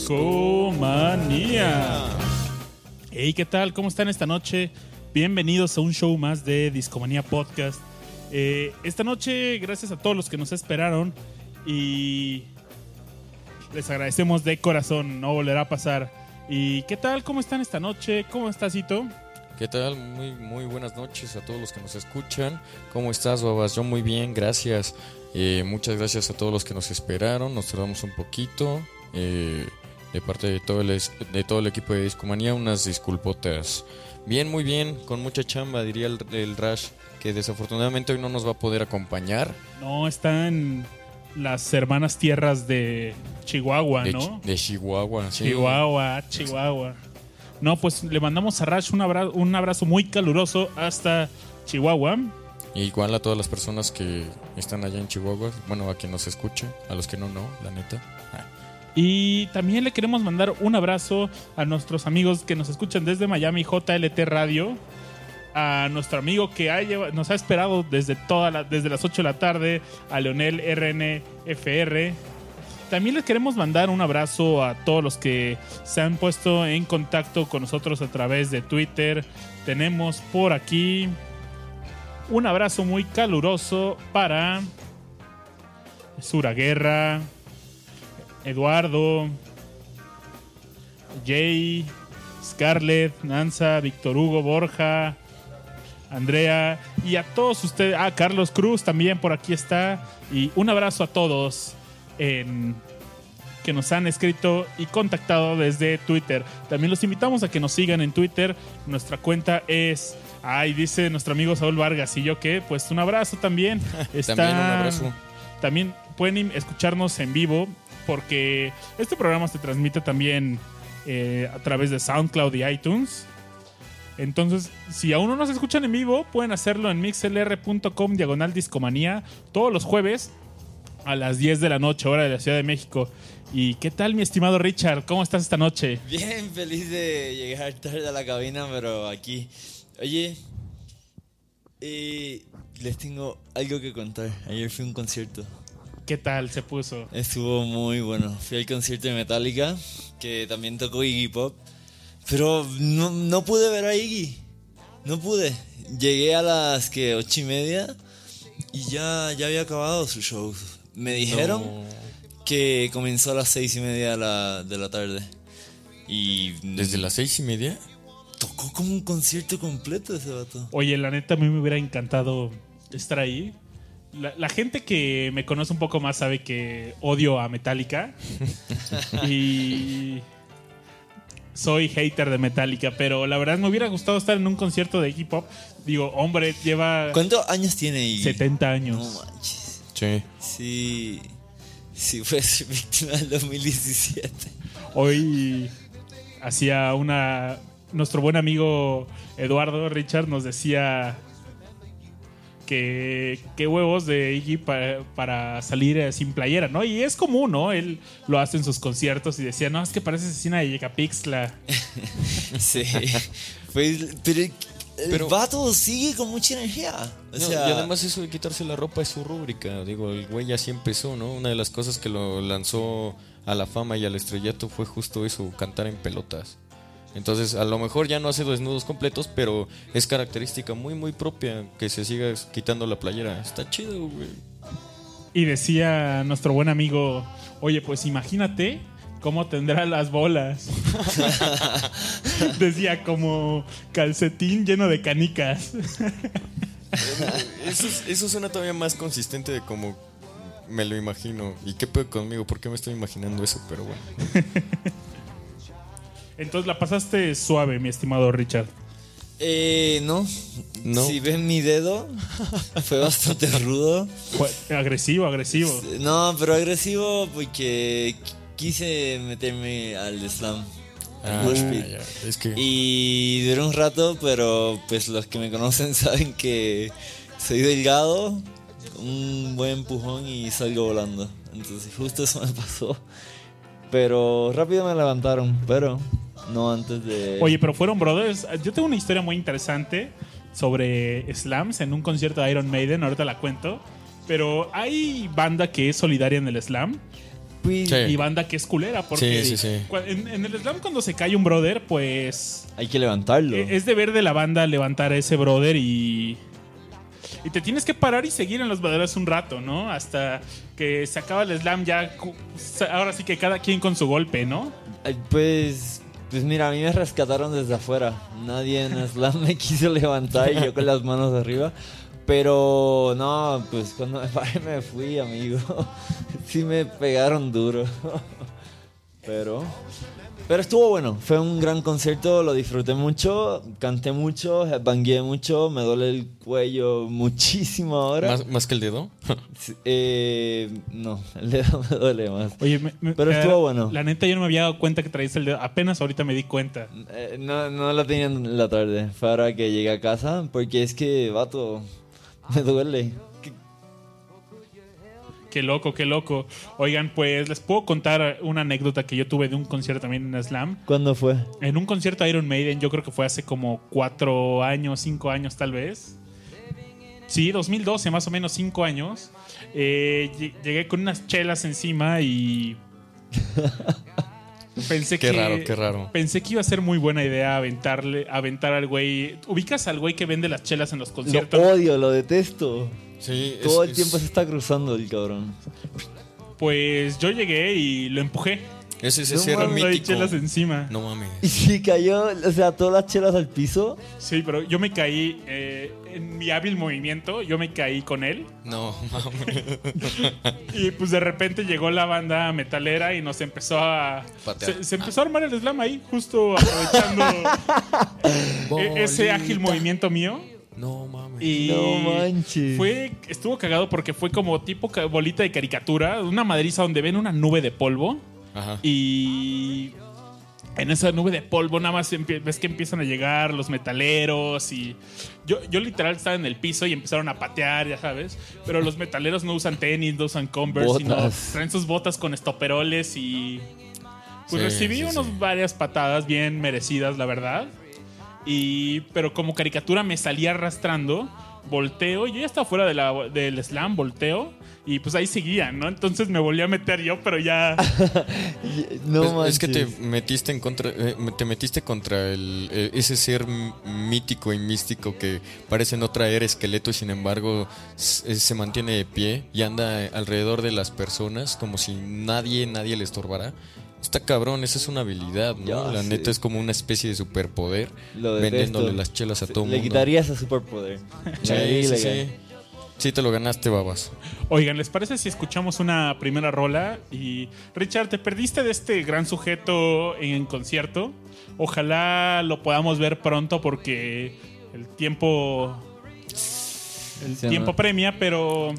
Discomanía. Hey, ¿qué tal? ¿Cómo están esta noche? Bienvenidos a un show más de Discomanía Podcast. Eh, esta noche, gracias a todos los que nos esperaron y les agradecemos de corazón, no volverá a pasar. ¿Y qué tal? ¿Cómo están esta noche? ¿Cómo estás, Ito? ¿Qué tal? Muy, muy buenas noches a todos los que nos escuchan. ¿Cómo estás, Babas? Yo muy bien, gracias. Eh, muchas gracias a todos los que nos esperaron. Nos tardamos un poquito. Eh, de parte de todo, el, de todo el equipo de Discomanía, unas disculpotas. Bien, muy bien, con mucha chamba, diría el, el Rash, que desafortunadamente hoy no nos va a poder acompañar. No, están las hermanas tierras de Chihuahua, De, ¿no? De Chihuahua. sí. Chihuahua, Chihuahua. No, pues le mandamos a Rash un abrazo, un abrazo muy caluroso hasta Chihuahua. Igual a todas las personas que están allá en Chihuahua. Bueno, a quien nos escucha, a los que no, no, la neta. Ah. Y también le queremos mandar un abrazo a nuestros amigos que nos escuchan desde Miami, JLT Radio. A nuestro amigo que nos ha esperado desde, toda desde las 8 de la tarde, a Leonel RNFR. También les queremos mandar un abrazo a todos los que se han puesto en contacto con nosotros a través de Twitter. Tenemos por aquí un abrazo muy caluroso para Sura Guerra, Eduardo, Jay, Scarlett, Nanza, Víctor Hugo, Borja, Andrea y a todos ustedes. Ah, Carlos Cruz también por aquí está. Y un abrazo a todos en- que nos han escrito y contactado desde Twitter. También los invitamos a que nos sigan en Twitter. Nuestra cuenta es. Ay, dice nuestro amigo Saúl Vargas. ¿Y yo qué? Pues un abrazo también. Está- También un abrazo. también pueden escucharnos en vivo porque este programa se transmite también eh, a través de SoundCloud y iTunes. Entonces, si aún no nos escuchan en vivo, pueden hacerlo en mixlr.com diagonal discomanía todos los jueves a las 10 de la noche, hora de la Ciudad de México. ¿Y qué tal, mi estimado Richard? ¿Cómo estás esta noche? Bien feliz de llegar tarde a la cabina, pero aquí. Oye, eh, les tengo algo que contar. Ayer fui a un concierto. ¿Qué tal se puso? Estuvo muy bueno. Fui al concierto de Metallica, que también tocó Iggy Pop. Pero no, no pude ver a Iggy. No pude. Llegué a las que ocho y media y ya, ya había acabado su show. Me dijeron No. que comenzó a las seis y media de la, de la tarde. Y Desde las seis y media. Tocó como un concierto completo ese vato. Oye, la neta, a mí me hubiera encantado estar ahí. La, la gente que me conoce un poco más sabe que odio a Metallica. y soy hater de Metallica, pero la verdad me hubiera gustado estar en un concierto de hip hop. Digo, hombre, lleva ¿Cuántos años tiene Iggy? 70 No años. manches. Sí. Sí. Sí, fue su víctima del 2017. Hoy hacía una. Nuestro buen amigo Eduardo Richard nos decía que qué huevos de Iggy para, para salir eh, sin playera, ¿no? Y es común, ¿no? Él lo hace en sus conciertos y decía, no, es que parece asesina de Yecapixtla. Sí. Pero el Pero- vato sigue con mucha energía. O No, sea, y además eso de quitarse la ropa es su rúbrica. Digo, el güey así empezó, ¿no? Una de las cosas que lo lanzó a la fama y al estrellato fue justo eso, cantar en pelotas. Entonces, a lo mejor ya no hace desnudos completos, pero es característica muy, muy propia que se siga quitando la playera. Está chido, güey. Y decía nuestro buen amigo, oye, pues imagínate cómo tendrá las bolas. decía como calcetín lleno de canicas. Eso, es- eso suena todavía más consistente de como me lo imagino. ¿Y qué pedo conmigo? ¿Por qué me estoy imaginando eso? Pero bueno. Entonces la pasaste suave, mi estimado Richard. eh, no. No. Si ven mi dedo, fue bastante rudo. Fue agresivo, agresivo. No, pero agresivo porque qu- quise meterme al slam. al Ah, ya. Es que Y duró un rato, pero pues los que me conocen saben que soy delgado, un buen empujón y salgo volando. Entonces justo eso me pasó. Pero rápido me levantaron, pero no antes de... Oye, pero fueron brothers. Yo tengo una historia muy interesante sobre slams en un concierto de Iron Maiden, ahorita la cuento. Pero hay banda que es solidaria en el slam. Pues, Sí. y banda que es culera. Porque Sí, sí, En, en el slam cuando se cae un brother, pues Hay que levantarlo. eh, es deber de la banda levantar a ese brother y... Y te tienes que parar y seguir en los maderas un rato, ¿no? Hasta que se acaba el slam ya... Ahora sí que cada quien con su golpe, ¿no? Pues, pues mira, a mí me rescataron desde afuera. Nadie en Slam me quiso levantar y yo con las manos arriba. Pero no, pues cuando me paré me fui, amigo. Sí me pegaron duro. Pero, pero estuvo bueno. Fue un gran concierto, lo disfruté mucho, canté mucho, bangué mucho, me duele el cuello muchísimo ahora. ¿Más, más que el dedo? Eh, no, el dedo me duele más. Oye, me- me- Pero eh, estuvo bueno. La neta yo no me había dado cuenta que traías el dedo. Apenas ahorita me di cuenta. Eh, no, no lo tenía en la tarde. Fue ahora que llegué a casa. Porque es que, vato, me duele. ¿Qué- loco, qué loco. Oigan, pues les puedo contar una anécdota que yo tuve de un concierto también en Slam. ¿Cuándo fue? En un concierto de Iron Maiden, yo creo que fue hace como cuatro años, cinco años tal vez. Sí, 2012, más o menos cinco años. Eh, lle- llegué con unas chelas encima y pensé Qué que raro, qué raro. pensé que iba a ser muy buena idea aventarle, aventar al güey. ¿Ubicas al güey que vende las chelas en los Lo conciertos? odio, lo detesto. Sí, es- Todo el es- tiempo se está cruzando el cabrón. Pues yo llegué y lo empujé. Ese ese No sí Hay chelas encima. No mames. Y si cayó, o sea, todas las chelas al piso. Sí, pero yo me caí eh, en mi hábil movimiento, yo me caí con él No mames. y pues de repente llegó la banda metalera y nos empezó a Patear. se, se empezó a armar el slam ahí, justo aprovechando e- ese ágil movimiento mío No mames. Y No manches. fue estuvo cagado porque fue como tipo bolita de caricatura, una madriza donde ven una nube de polvo Ajá. y en esa nube de polvo nada más ves que empiezan a llegar los metaleros y yo, yo literal estaba en el piso y empezaron a patear, ya sabes, pero los metaleros no usan tenis, no usan Converse, sino traen sus botas con estoperoles y pues Sí, recibí sí, unos sí. varias patadas bien merecidas, la verdad. Y pero como caricatura me salía arrastrando, volteo, yo ya estaba fuera de la- del slam, volteo y pues ahí seguían, ¿no? Entonces me volví a meter yo, pero ya No Pues, es que te metiste en contra, eh, te metiste contra el, eh, ese ser mítico y místico que parece no traer esqueleto y sin embargo eh, se mantiene de pie y anda alrededor de las personas como si nadie, nadie le estorbara. Está cabrón, esa es una habilidad, ¿no? Ya La neta es como una especie de superpoder Lo vendiéndole las chelas a todo Le mundo. quitaría ese superpoder. Sí, sí, le sí. Sí, te lo ganaste, babas. Oigan, ¿les parece si escuchamos una primera rola? Y Richard, te perdiste de este gran sujeto en concierto. Ojalá lo podamos ver pronto porque el tiempo el Sí, tiempo ¿no? premia, pero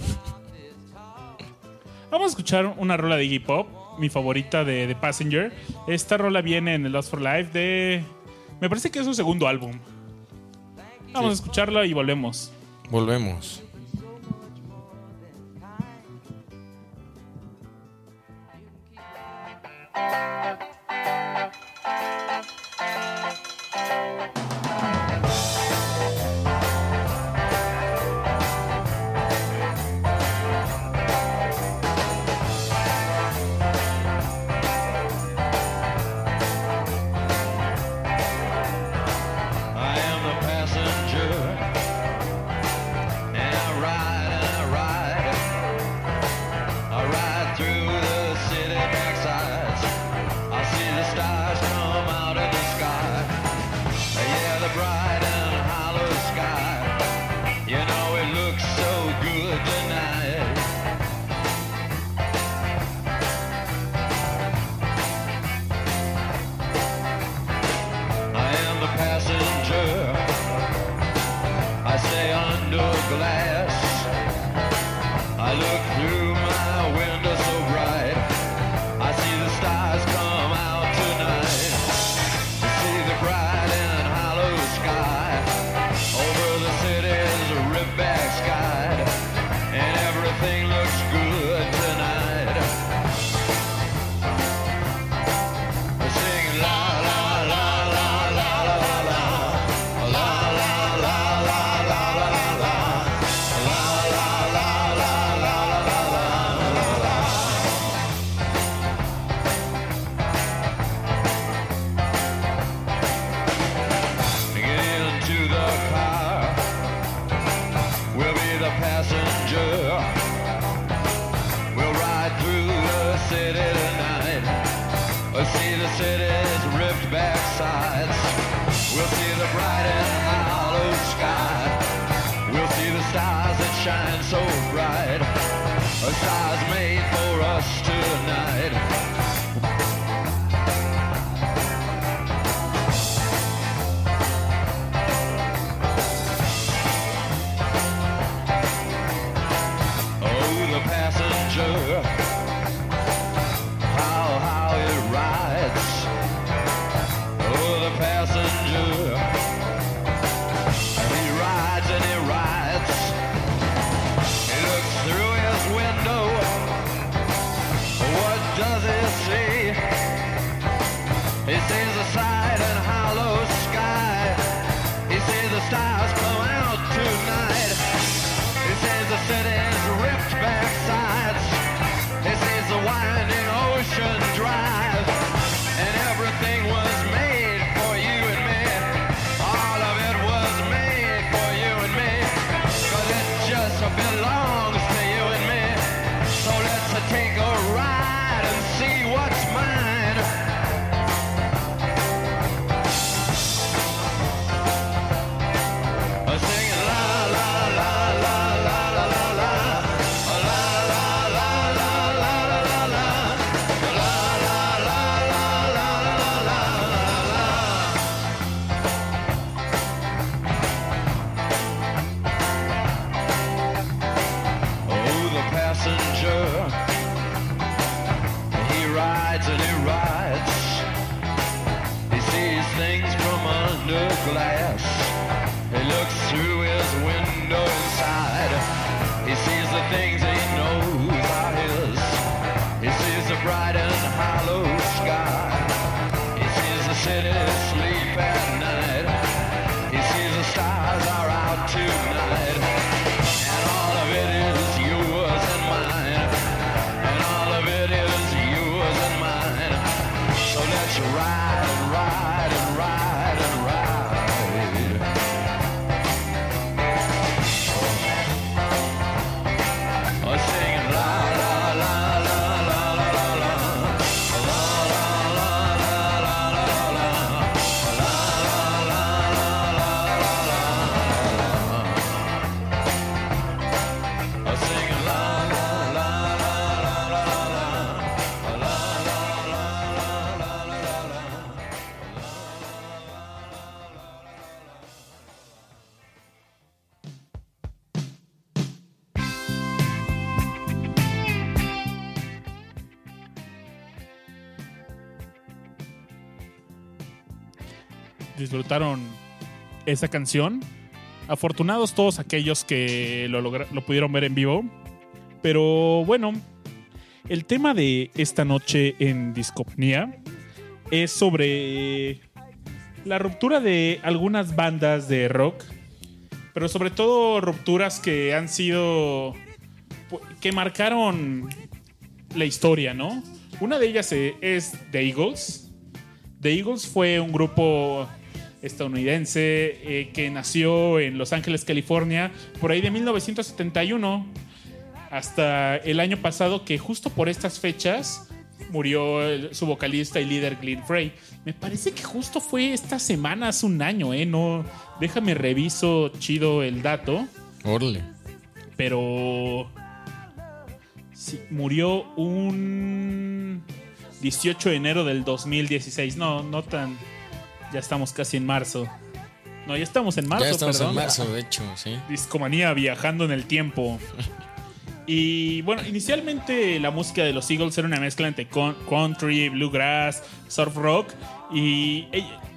vamos a escuchar una rola de Iggy Pop, mi favorita de, de Passenger. Esta rola viene en el Lost for Life de me parece que es su segundo álbum. Vamos a escucharla y volvemos. Volvemos. side disfrutaron esa canción. Afortunados todos aquellos que lo, lo pudieron ver en vivo. Pero bueno, el tema de esta noche en Discopnía es sobre la ruptura de algunas bandas de rock. Pero sobre todo rupturas que han sido... que marcaron la historia, ¿no? Una de ellas eh, es The Eagles. The Eagles fue un grupo estadounidense eh, que nació en Los Ángeles, California, por ahí de 1971 hasta el año pasado, que justo por estas fechas murió el- su vocalista y líder Glenn Frey. Me parece que justo fue esta semana, hace un año, ¿eh? No, déjame reviso chido el dato, Órale. pero sí, murió un 18 de enero del 2016. No, no tan. Ya estamos casi en marzo. No, ya estamos en marzo, ya estamos perdón. en marzo, de hecho, sí. Discomanía viajando en el tiempo. Y bueno, inicialmente la música de los Eagles era una mezcla entre country, bluegrass, surf rock. Y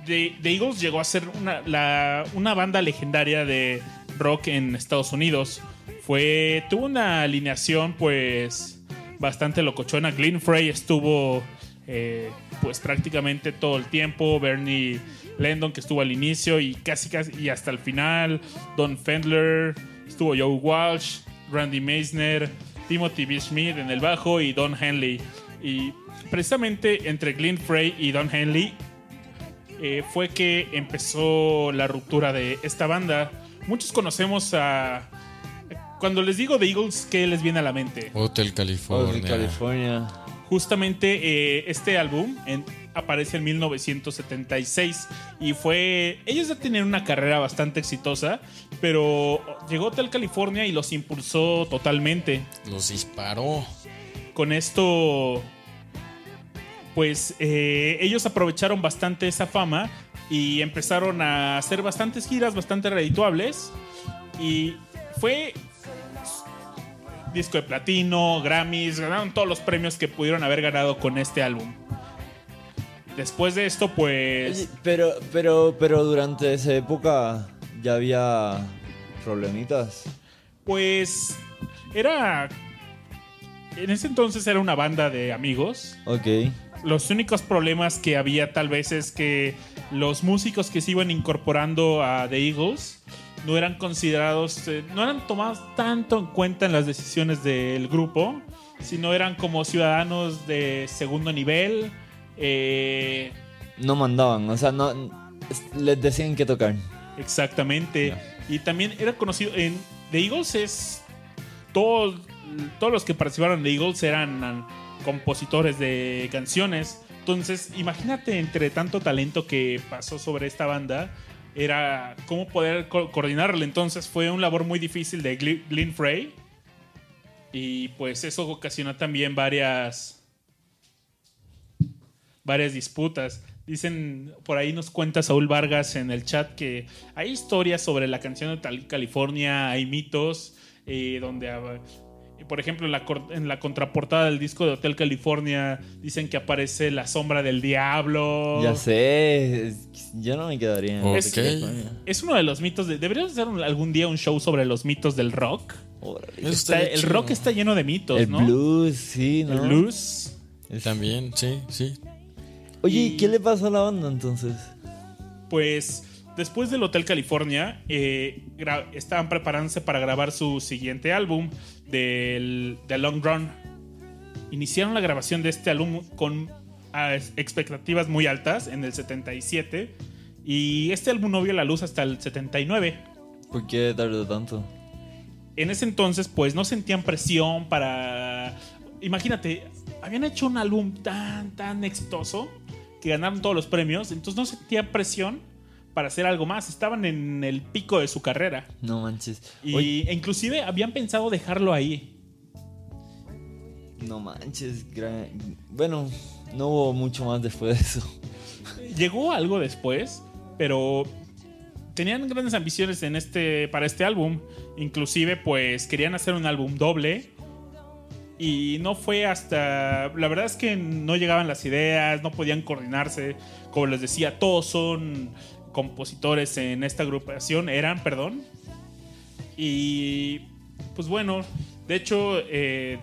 The, The Eagles llegó a ser una, la- una banda legendaria de rock en Estados Unidos. Fue, tuvo una alineación pues bastante locochona. Glenn Frey estuvo eh, pues prácticamente todo el tiempo. Bernie Landon que estuvo al inicio y casi casi y hasta el final. Don Fendler, estuvo Joe Walsh, Randy Meisner, Timothy B. Schmidt en el bajo y Don Henley. Y precisamente entre Glenn Frey y Don Henley eh, fue que empezó la ruptura de esta banda. Muchos conocemos a... Cuando les digo The Eagles, ¿qué les viene a la mente? Hotel California. de California. Justamente eh, este álbum en- aparece en 1976 y fue... Ellos ya tenían una carrera bastante exitosa, pero llegó Hotel California y los impulsó totalmente. Los disparó. Con esto, pues eh, ellos aprovecharon bastante esa fama y empezaron a hacer bastantes giras bastante redituables. Y fue disco de platino, Grammys, ganaron todos los premios que pudieron haber ganado con este álbum. Después de esto, pues... Pero, pero, pero durante esa época ya había problemitas. Pues era... En ese entonces era una banda de amigos. Ok. Los únicos problemas que había tal vez es que los músicos que se iban incorporando a The Eagles no eran considerados, eh, no eran tomados tanto en cuenta en las decisiones del grupo, sino eran como ciudadanos de segundo nivel. eh, No mandaban, o sea, no les decían que tocar. Exactamente. Y también era conocido en The Eagles es todos todos los que participaron en The Eagles eran compositores de canciones. Entonces, imagínate entre tanto talento que pasó sobre esta banda, era cómo poder co- coordinarle. Entonces, fue un labor muy difícil de Gl- Glenn Frey. Y pues eso ocasionó también varias varias disputas. Dicen, por ahí nos cuenta Saúl Vargas en el chat que hay historias sobre la canción de California, hay mitos, eh, donde, por ejemplo, en la, cor- en la contraportada del disco de Hotel California dicen que aparece la sombra del diablo. Ya sé, es- yo no me quedaría en Ok. Hotel California. Es uno de los mitos de... Deberíamos hacer un- algún día un show sobre los mitos del rock. Está- el chido. rock está lleno de mitos, El ¿no? blues, sí, ¿no? El blues. Es- También, sí, sí. Oye, Y- ¿y qué le pasó a la banda entonces? Pues después del Hotel California, eh, estaban preparándose para grabar su siguiente álbum, del The Long Run. Iniciaron la grabación de este álbum con ah, expectativas muy altas en el 77 y este álbum no vio la luz hasta el 79. ¿Por qué tardó tanto? En ese entonces pues no sentían presión para... Imagínate, habían hecho un álbum tan, tan exitoso que ganaron todos los premios, entonces no sentían presión para hacer algo más, estaban en el pico de su carrera. No manches. Y Oye, inclusive habían pensado dejarlo ahí. no manches. gran- Bueno, no hubo mucho más después de eso. Llegó algo después, pero tenían grandes ambiciones en este, para este álbum. Inclusive, pues querían hacer un álbum doble. Y no fue hasta... La verdad es que no llegaban las ideas, no podían coordinarse. Como les decía, todos son compositores en esta agrupación. Eran, perdón. Y pues bueno, de hecho, eh,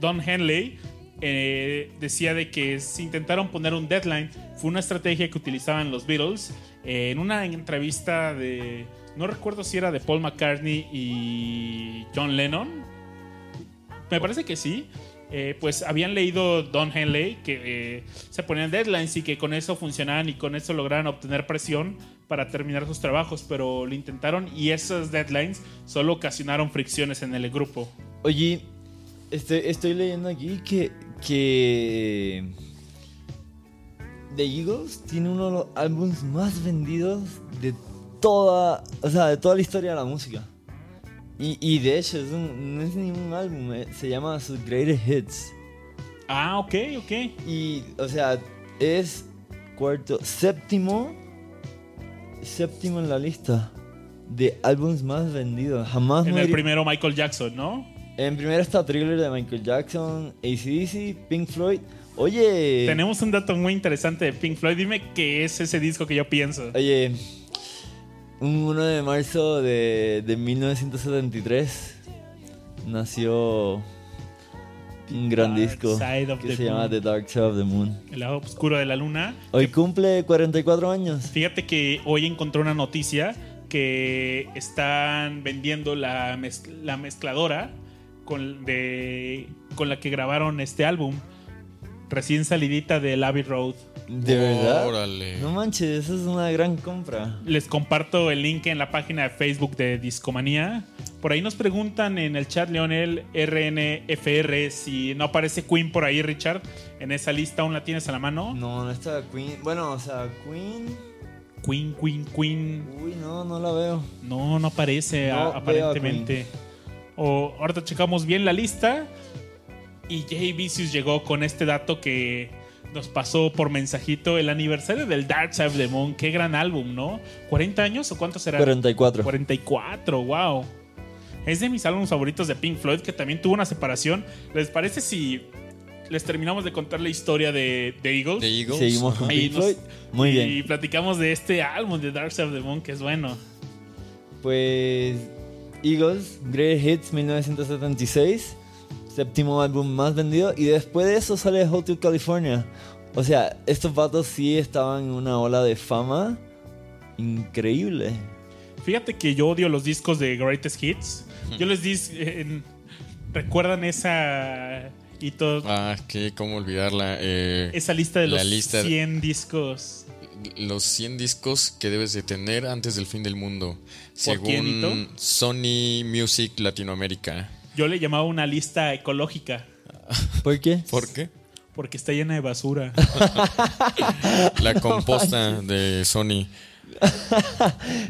Don Henley eh, decía de que se intentaron poner un deadline. Fue una estrategia que utilizaban los Beatles. En una entrevista de. No recuerdo si era de Paul McCartney y John Lennon. Me parece que sí. Eh, pues habían leído Don Henley que eh, se ponían deadlines y que con eso funcionaban y con eso lograron obtener presión para terminar sus trabajos, pero lo intentaron y esos deadlines solo ocasionaron fricciones en el grupo. Oye, estoy, estoy leyendo aquí que, que The Eagles tiene uno de los álbumes más vendidos de toda, o sea, de toda la historia de la música. Y, y de hecho, es un- no es ni un álbum, eh, se llama sus Greatest Hits. Ah, ok, ok. Y, o sea, es cuarto, séptimo, séptimo en la lista de álbumes más vendidos. Jamás En me el primero Michael Jackson, ¿no? En primero está Thriller de Michael Jackson, ACDC, Pink Floyd. Oye, Tenemos un dato muy interesante de Pink Floyd. Dime qué es ese disco que yo pienso. oye, un 1 de marzo de, de 1973 nació un gran Dark disco que se llama. The Dark Side of the Moon. El lado oscuro de la luna. Hoy cumple 44 años. Fíjate que hoy encontré una noticia que están vendiendo la, la mezcladora con, de, con la que grabaron este álbum. recién salidita del Abbey Road. ¿De verdad? Órale. No manches, eso es una gran compra. Les comparto el link en la página de Facebook de Discomanía. Por ahí nos preguntan en el chat Leonel RNFR si no aparece Queen por ahí, Richard. En esa lista aún la tienes a la mano. No, no está Queen. Bueno, o sea, Queen. Queen, Queen, Queen. Uy, no, no la veo. No, no aparece No a- veo a aparentemente. O ahorita checamos bien la lista. Y Jay Vicious llegó con este dato que nos pasó por mensajito. El aniversario del Dark Side of the Moon. Qué gran álbum, ¿no? ¿40 años o cuántos será? 44. 44, wow. Es de mis álbumes favoritos de Pink Floyd, que también tuvo una separación. ¿Les parece si les terminamos de contar la historia de, de Eagles? The Eagles. Seguimos con Pink nos- Floyd. Muy y bien. platicamos de este álbum de Dark Side of the Moon, que es bueno. Pues Eagles, Great Hits 1976, séptimo álbum más vendido y después de eso sale Hotel California. O sea, estos vatos sí estaban en una ola de fama increíble. Fíjate que yo odio los discos de Greatest Hits. Yo les dis... en- ¿Recuerdan esa... Y todo, Ah, que cómo olvidarla. Eh, esa lista de la los lista de- 100 discos? los 100 discos que debes de tener antes del fin del mundo. ¿Por quién, Hito? Según Sony Music Latinoamérica. Yo le llamaba una lista ecológica. ¿Por qué? ¿Por qué? Porque está llena de basura. La composta de Sony.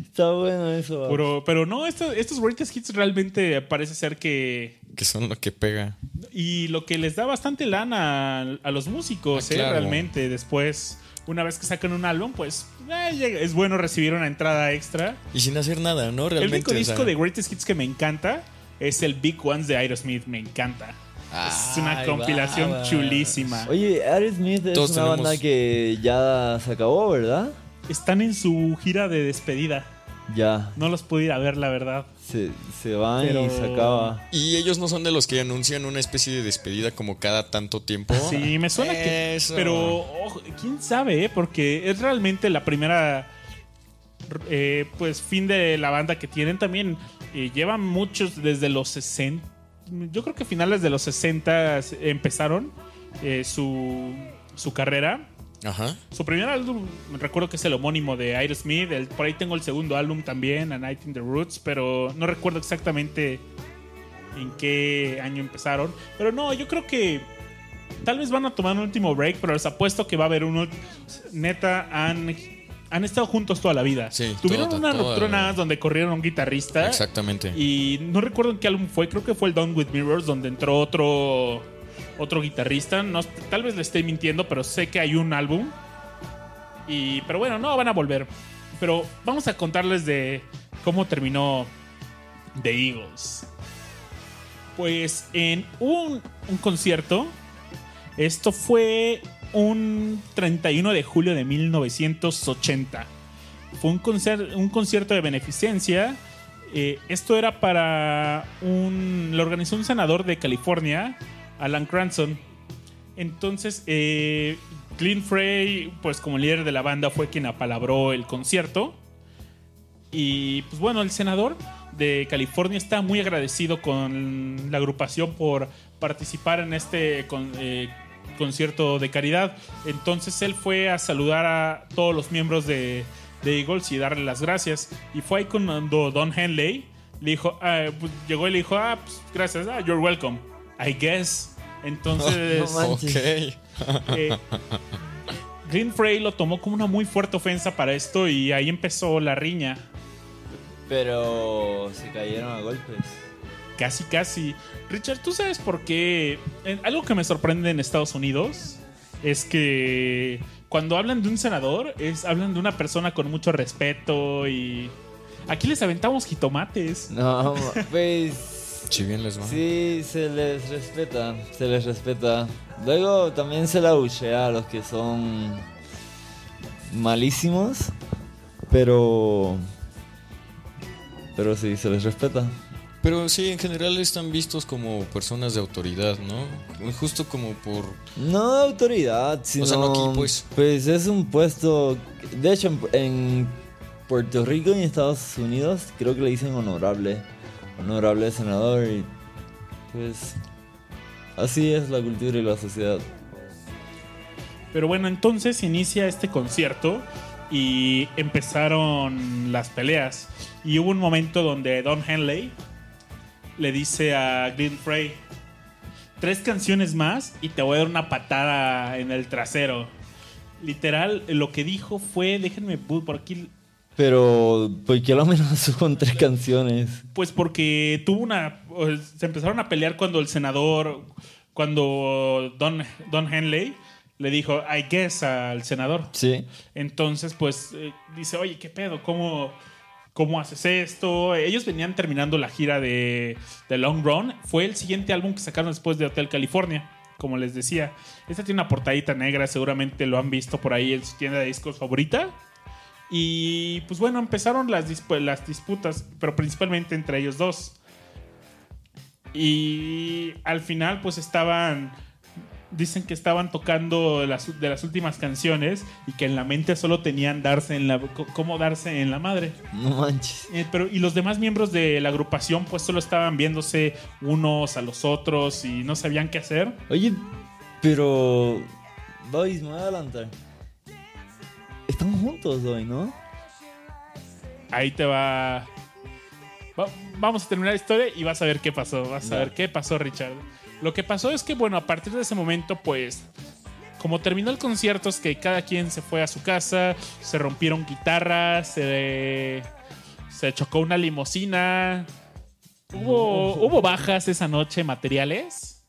Está bueno eso. Pero, pero no, esto- estos greatest hits realmente parece ser que. Que son lo que pega. Y lo que les da bastante lana a, a los músicos, Ah, ¿eh? claro. Realmente. Después, una vez que sacan un álbum, pues eh, es bueno recibir una entrada extra. Y sin hacer nada, ¿no? el Realmente. único o disco sea, de greatest hits que me encanta es el Big Ones de Aerosmith. Me encanta. es una Ay, compilación chulísima. Oye, Aerosmith es Todos una tenemos- banda que ya se acabó, ¿verdad? Están en su gira de despedida. Ya. No los pude ir a ver, la verdad. Se, se van Pero- y se acaba. Y ellos no son de los que anuncian una especie de despedida como cada tanto tiempo. Sí, me suena que. Pero, ojo, quién sabe, eh? Porque es realmente la primera. eh, pues fin de la banda que tienen también. Eh, llevan muchos desde los 60. Yo creo que finales de los 60 empezaron eh, su, su carrera. Ajá. Su primer álbum, recuerdo que es el homónimo de Aerosmith. El, por ahí tengo el segundo álbum también, A Night in the Roots, pero no recuerdo exactamente en qué año empezaron. Pero no, yo creo que tal vez van a tomar un último break, pero les apuesto que va a haber uno. Neta, han, han estado juntos toda la vida. Sí, Tuvieron toda- una toda ruptura nada donde corrieron un guitarrista. Exactamente. Y no recuerdo en qué álbum fue, creo que fue el Down with Mirrors, donde entró otro otro guitarrista. No, tal vez le estoy mintiendo, pero sé que hay un álbum. Y, pero bueno, no van a volver. Pero vamos a contarles de cómo terminó The Eagles. Pues en un, un concierto, esto fue un 31 de julio de 1980. Fue un, un concierto de beneficencia. Eh, esto era para un. Lo organizó un senador de California, Alan Cranston. Entonces, eh, Frey, pues como líder de la banda, fue quien apalabró el concierto. Y pues bueno, el senador de California está muy agradecido con la agrupación por participar en este con- eh, concierto de caridad. Entonces él fue a saludar a todos los miembros de, de Eagles y darle las gracias. Y fue ahí cuando Don Henley le dijo, ah, pues, llegó y le dijo, ah, pues gracias, ah, you're welcome, I guess. Entonces, No manches. ok. eh, Green Frey lo tomó como una muy fuerte ofensa para esto y ahí empezó la riña. Pero se cayeron a golpes. Casi, casi. Richard, ¿tú sabes por qué? eh, algo que me sorprende en Estados Unidos es que cuando hablan de un senador, es, hablan de una persona con mucho respeto y... Aquí les aventamos jitomates. No, pues Si bien les va. sí, se les respeta, se les respeta. Luego también se la buchea a los que son malísimos, pero... Pero sí, se les respeta. Pero sí, en general están vistos como personas de autoridad, ¿no? Justo como por... No de autoridad, sino... sea, no aquí, pues. Pues es un puesto... De hecho, en, en Puerto Rico y en Estados Unidos creo que le dicen honorable. Honorable senador y... Pues... Así es la cultura y la sociedad. Pero bueno, entonces inicia este concierto y empezaron las peleas. Y hubo un momento donde Don Henley le dice a Glenn Frey, tres canciones más y te voy a dar una patada en el trasero. Literal, lo que dijo fue, déjenme pu- por aquí, Pero, ¿por qué lo amenazó con tres canciones? pues porque tuvo una, eh, se empezaron a pelear cuando el senador, cuando Don, Don Henley le dijo, I guess al senador. Sí. Entonces, pues eh, dice, oye, ¿qué pedo? ¿Cómo, ¿Cómo haces esto? Ellos venían terminando la gira de, de Long Run. Fue el siguiente álbum que sacaron después de Hotel California, como les decía. Esta tiene una portadita negra, seguramente lo han visto por ahí en su tienda de discos favorita. Y pues bueno, empezaron las, las disputas, pero principalmente entre ellos dos. Y al final, pues estaban dicen que estaban tocando las, de las últimas canciones y que en la mente solo tenían darse en la cómo darse en la madre. No manches. Eh, pero y los demás miembros de la agrupación pues solo estaban viéndose unos a los otros y no sabían qué hacer. Oye, pero. Boys, me voy a adelantar. Están juntos hoy, ¿no? Ahí te va, va- vamos a terminar la historia y vas a ver qué pasó, vas a ver qué pasó Richard. Lo que pasó es que bueno, a partir de ese momento pues como terminó el concierto es que cada quien se fue a su casa, se rompieron guitarras, se, se chocó una limusina, hubo, hubo bajas esa noche materiales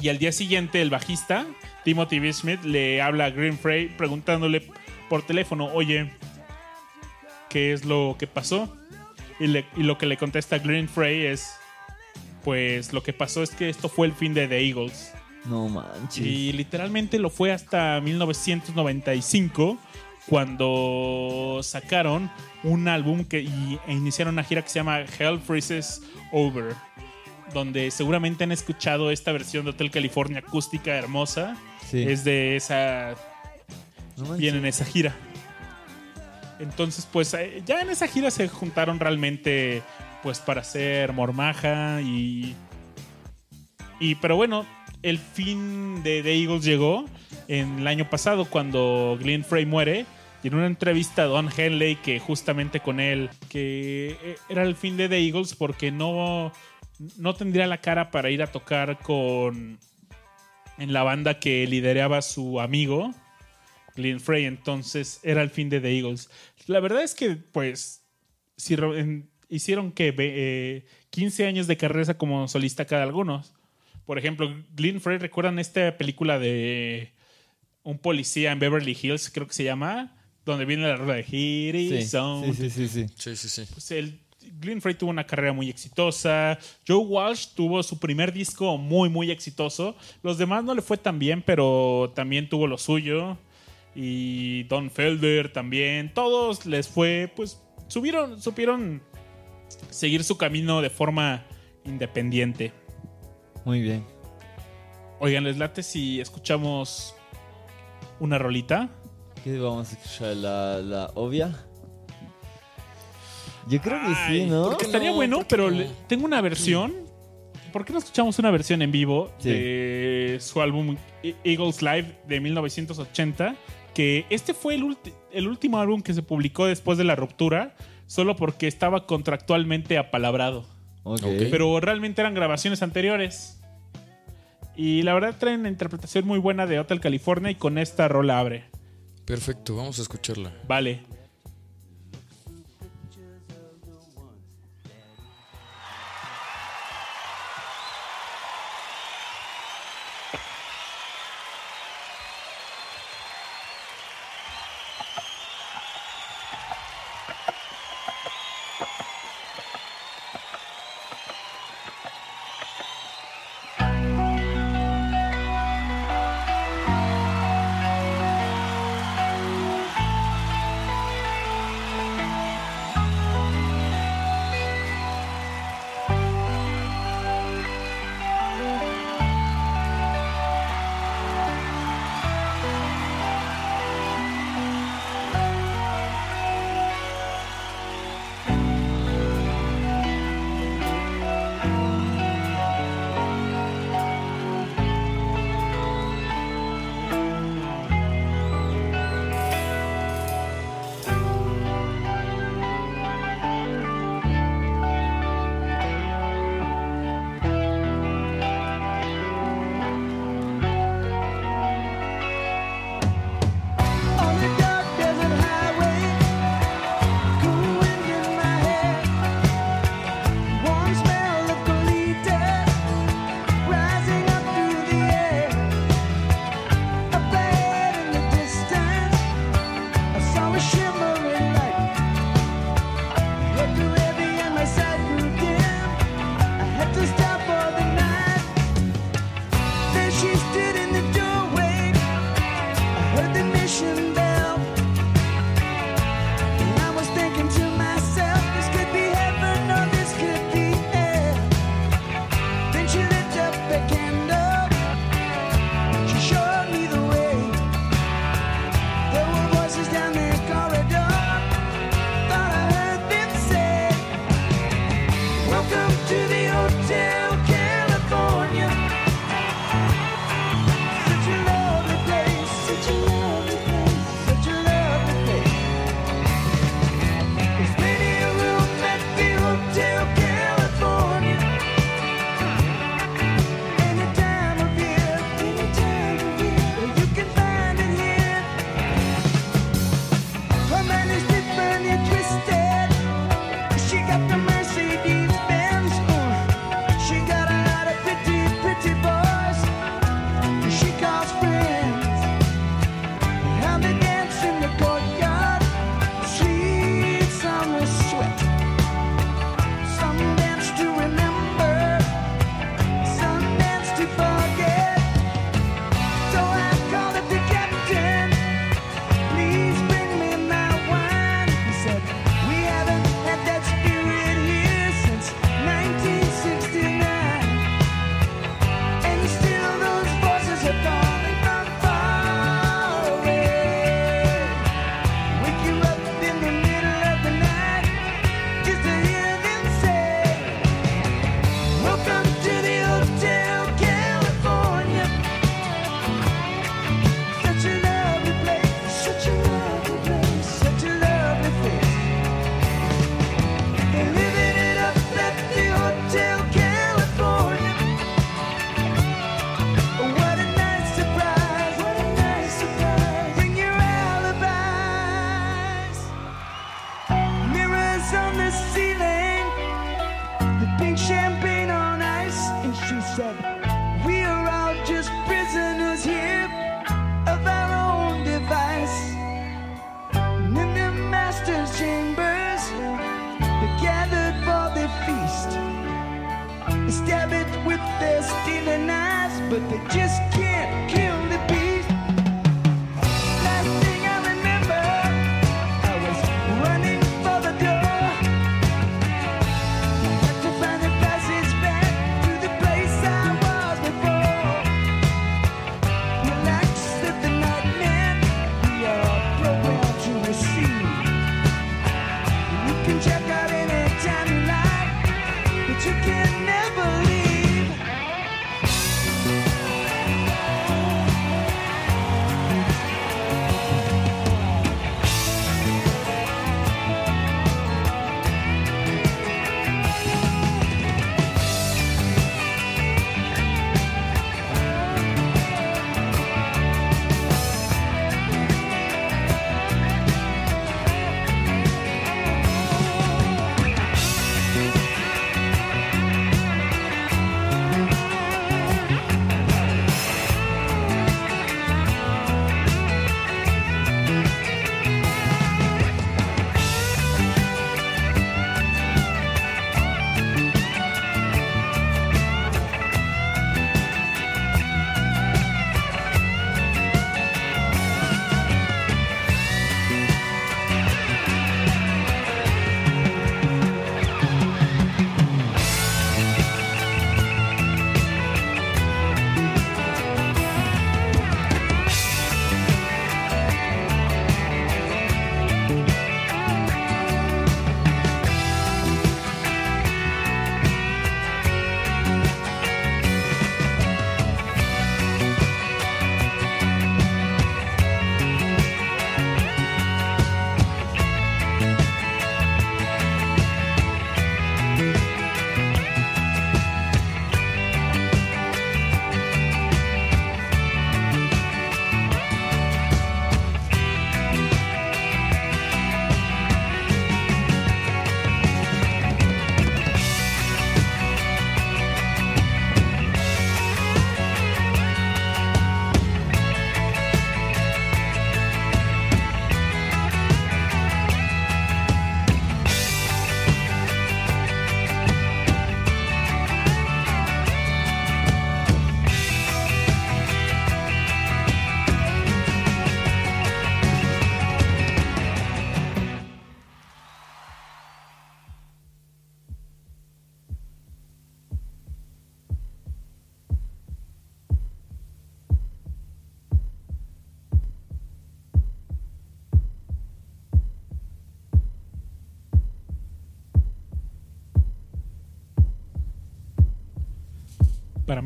y al día siguiente el bajista Timothy B. Smith le habla a Green Frey preguntándole por teléfono, oye, ¿qué es lo que pasó? Y, lo que le contesta Green Frey es, pues lo que pasó es que esto fue el fin de The Eagles. No manches. Y literalmente lo fue hasta 1995 cuando sacaron un álbum que, y, e iniciaron una gira que se llama Hell Freezes Over, donde seguramente han escuchado esta versión de Hotel California acústica hermosa. Sí. Es de esa No bien en esa gira. Entonces, pues eh, ya en esa gira se juntaron realmente pues para hacer mormaja y y pero bueno, el fin de The Eagles llegó en el año pasado cuando Glenn Frey muere y en una entrevista a Don Henley que justamente con él que eh, era el fin de The Eagles porque no no tendría la cara para ir a tocar con en la banda que lideraba su amigo Glenn Frey, entonces era el fin de The Eagles. La verdad es que, pues, si hicieron que ve- eh, 15 años de carrera como solista cada algunos. Por ejemplo, Glenn Frey, ¿recuerdan esta película de un policía en Beverly Hills, creo que se llama? Donde viene la rueda de Here Sí, sí, sí, sí, sí. Sí, sí, sí. Pues el Glenn Frey tuvo una carrera muy exitosa. Joe Walsh tuvo su primer disco muy, muy exitoso. Los demás no le fue tan bien, pero también tuvo lo suyo. Y Don Felder también. Todos les fue, pues, subieron, supieron seguir su camino de forma independiente. Muy bien. Oigan, les late si escuchamos una rolita. ¿Qué vamos a escuchar? ¿La, la obvia? Yo creo que sí, ¿no? ¿por qué Estaría no? bueno, ¿Por qué pero no? tengo una versión. ¿Por qué no escuchamos una versión en vivo Sí. de su álbum E- Eagles Live de 1980? Que este fue el, ulti- el último álbum que se publicó después de la ruptura, solo porque estaba contractualmente apalabrado. Pero realmente eran grabaciones anteriores. Y la verdad traen una interpretación muy buena de Hotel California y con esta rola abre. Perfecto, vamos a escucharla. Vale.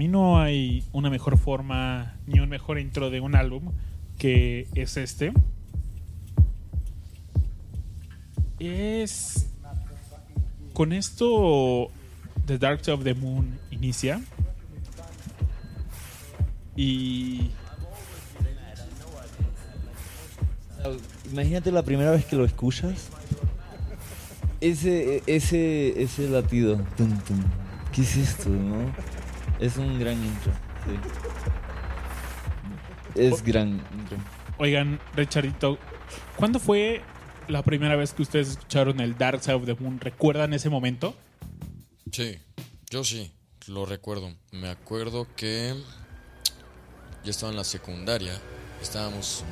Mí no hay una mejor forma ni un mejor intro de un álbum que es este. Es. Con esto, The Dark Side of the Moon inicia. Y. Imagínate la primera vez que lo escuchas. Ese, ese, ese latido. ¿Qué es esto, no? Es un gran intro. sí. Es gran intro. Oigan, Richardito, ¿cuándo fue la primera vez que ustedes escucharon el Dark Side of the Moon? ¿Recuerdan ese momento? Sí, yo sí, lo recuerdo. Me acuerdo que yo estaba en la secundaria, estábamos...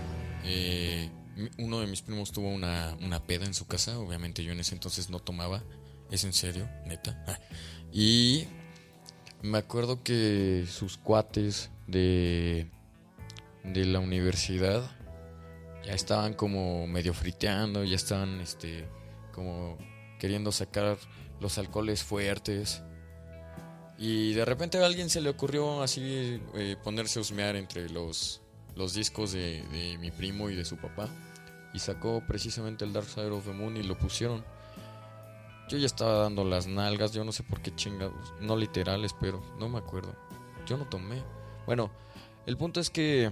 eh, uno de mis primos tuvo una, una peda en su casa, obviamente yo en ese entonces no tomaba, es en serio, neta. Ah, Y me acuerdo que sus cuates de, de la universidad ya estaban como medio friteando, ya estaban este, como queriendo sacar los alcoholes fuertes. Y de repente a alguien se le ocurrió así eh, ponerse a husmear entre los, los discos de, de mi primo y de su papá. Y sacó precisamente el Dark Side of the Moon y lo pusieron. Yo ya estaba dando las nalgas, yo no sé por qué chingados. No literales, pero no me acuerdo. Yo no tomé. Bueno, el punto es que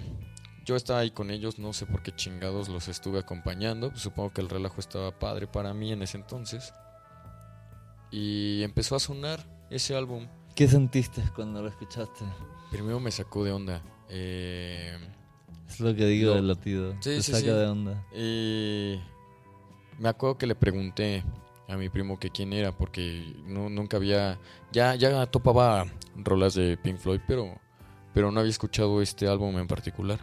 yo estaba ahí con ellos, no sé por qué chingados los estuve acompañando. supongo que el relajo estaba padre para mí en ese entonces. Y empezó a sonar ese álbum. ¿Qué sentiste cuando lo escuchaste? Primero me sacó de onda. Eh, Es lo que digo del latido. Sí, Te sí, saca sí. de onda. y me acuerdo que le pregunté a mi primo que quién era, porque no, nunca había. Ya, ya topaba rolas de Pink Floyd, pero, pero no había escuchado este álbum en particular.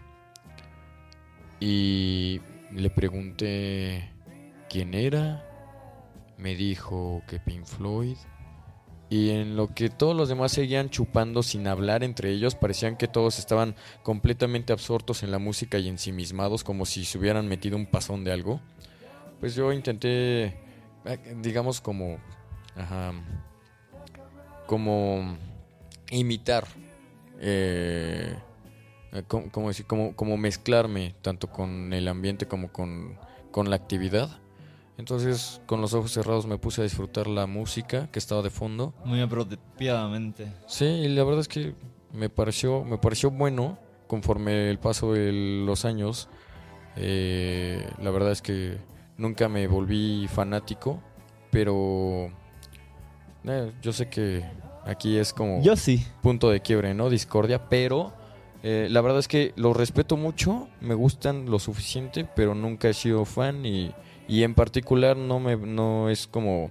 Y le pregunté quién era. Me dijo que Pink Floyd. Y en lo que todos los demás seguían chupando sin hablar entre ellos, parecían que todos estaban completamente absortos en la música y ensimismados, como si se hubieran metido un pasón de algo. Pues yo intenté, digamos, como. Ajá. Como. imitar. Eh, eh, ¿cómo, cómo decir? Como, como mezclarme tanto con el ambiente como con, con la actividad. Entonces, con los ojos cerrados me puse a disfrutar la música que estaba de fondo. Muy apropiadamente. Sí, y la verdad es que me pareció, me pareció bueno conforme el paso de los años. Eh, la verdad es que nunca me volví fanático, pero eh, yo sé que aquí es como Yo sí. punto de quiebre, ¿no? Discordia, pero eh, la verdad es que los respeto mucho, me gustan lo suficiente, pero nunca he sido fan y, y en particular no me no es como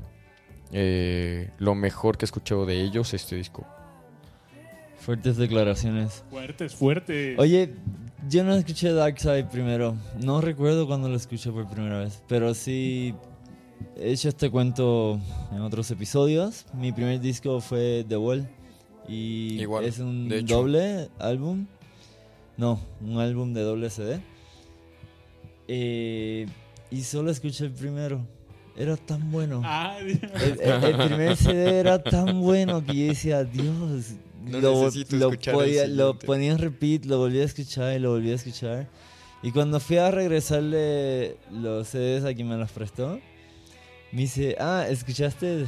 eh, lo mejor que he escuchado de ellos este disco. Fuertes declaraciones. Fuertes, fuertes. Oye, yo no escuché Dark Side primero. No recuerdo cuando lo escuché por primera vez. Pero sí he hecho este cuento en otros episodios. Mi primer disco fue The Wall. Y Igual, es un de doble álbum. No, un álbum de doble CD. Eh, y solo escuché el primero. Era tan bueno. Ah, El, el- el primer CD era tan bueno que yo decía, Dios, No lo, necesito lo escuchar podía- lo ponía en repeat, lo volví a escuchar y lo volví a escuchar. Y cuando fui a regresarle los CDs a quien me los prestó, me dice, ah, ¿escuchaste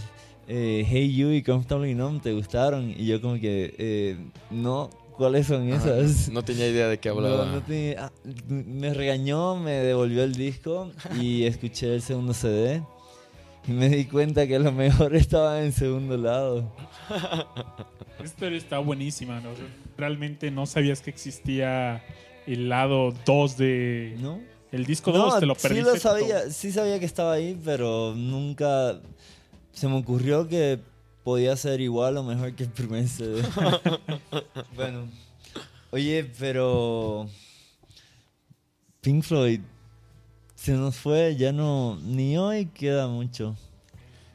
eh, Hey You y Comfortably Numb? ¿Te gustaron? Y yo como que, eh, no, ¿cuáles son esas? no tenía idea de qué hablaba. No, no tenía- ah, me regañó, me devolvió el disco y escuché el segundo CD. Y me di cuenta que lo mejor estaba en segundo lado. Esta historia está buenísima, ¿no? Realmente no sabías que existía el lado 2 de... ¿No? El disco 2, te lo sí perdiste. lo sabía, sí sabía que estaba ahí, pero nunca se me ocurrió que podía ser igual o mejor que el primer CD. bueno, oye, pero Pink Floyd se nos fue, ya no, ni hoy queda mucho.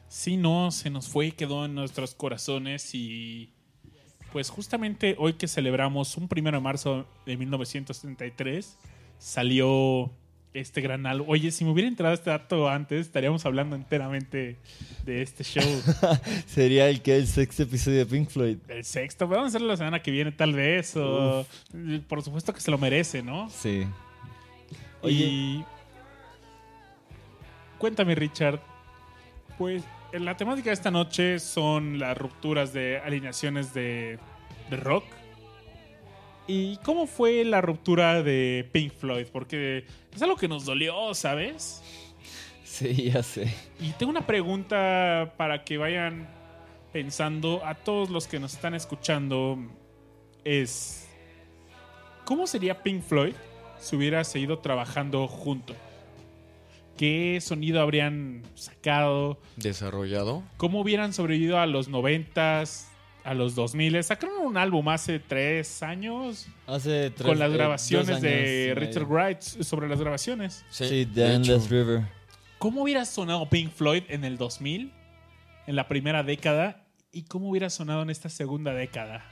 Sí, no, se nos fue y quedó en nuestros corazones y pues justamente hoy que celebramos un primero de marzo de 1973 salió este gran álbum. Oye, si me hubiera entrado este dato antes, estaríamos hablando enteramente de este show. Sería el que el sexto episodio de Pink Floyd. El sexto, vamos a hacerlo la semana que viene tal vez, o por supuesto que se lo merece, ¿no? Sí. Oye, Y cuéntame, Richard, pues en la temática de esta noche son las rupturas de alineaciones de, de rock. ¿Y cómo fue la ruptura de Pink Floyd? Porque es algo que nos dolió, ¿sabes? sí, ya sé. Y tengo una pregunta para que vayan pensando a todos los que nos están escuchando. Es, ¿cómo sería Pink Floyd si hubiera seguido trabajando junto? ¿Qué sonido habrían sacado? Desarrollado. ¿Cómo hubieran sobrevivido a los noventas, a los 2000? Sacaron un álbum hace tres años Hace tres, con las eh, grabaciones años de Richard. Wright sobre las grabaciones. Sí, de The. Endless River. ¿Cómo hubiera sonado Pink Floyd en el 2000, en la primera década, y cómo hubiera sonado en esta segunda década?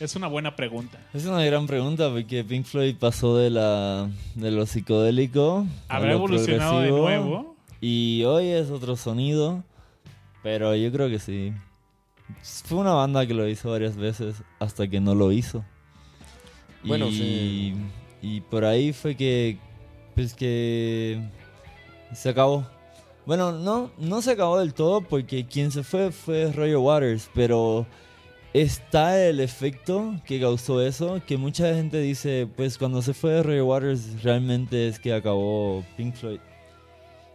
Es una buena pregunta. Es una gran pregunta porque Pink Floyd pasó de la de lo psicodélico a ¿Habrá lo evolucionado de progresivo, nuevo? Y hoy es otro sonido, pero yo creo que sí. Fue una banda que lo hizo varias veces hasta que no lo hizo. Bueno, y, sí. Y por ahí fue que pues que se acabó. Bueno, no, no se acabó del todo porque quien se fue fue Roger Waters, pero está el efecto que causó eso, que mucha gente dice, pues cuando se fue Roger Waters realmente es que acabó Pink Floyd.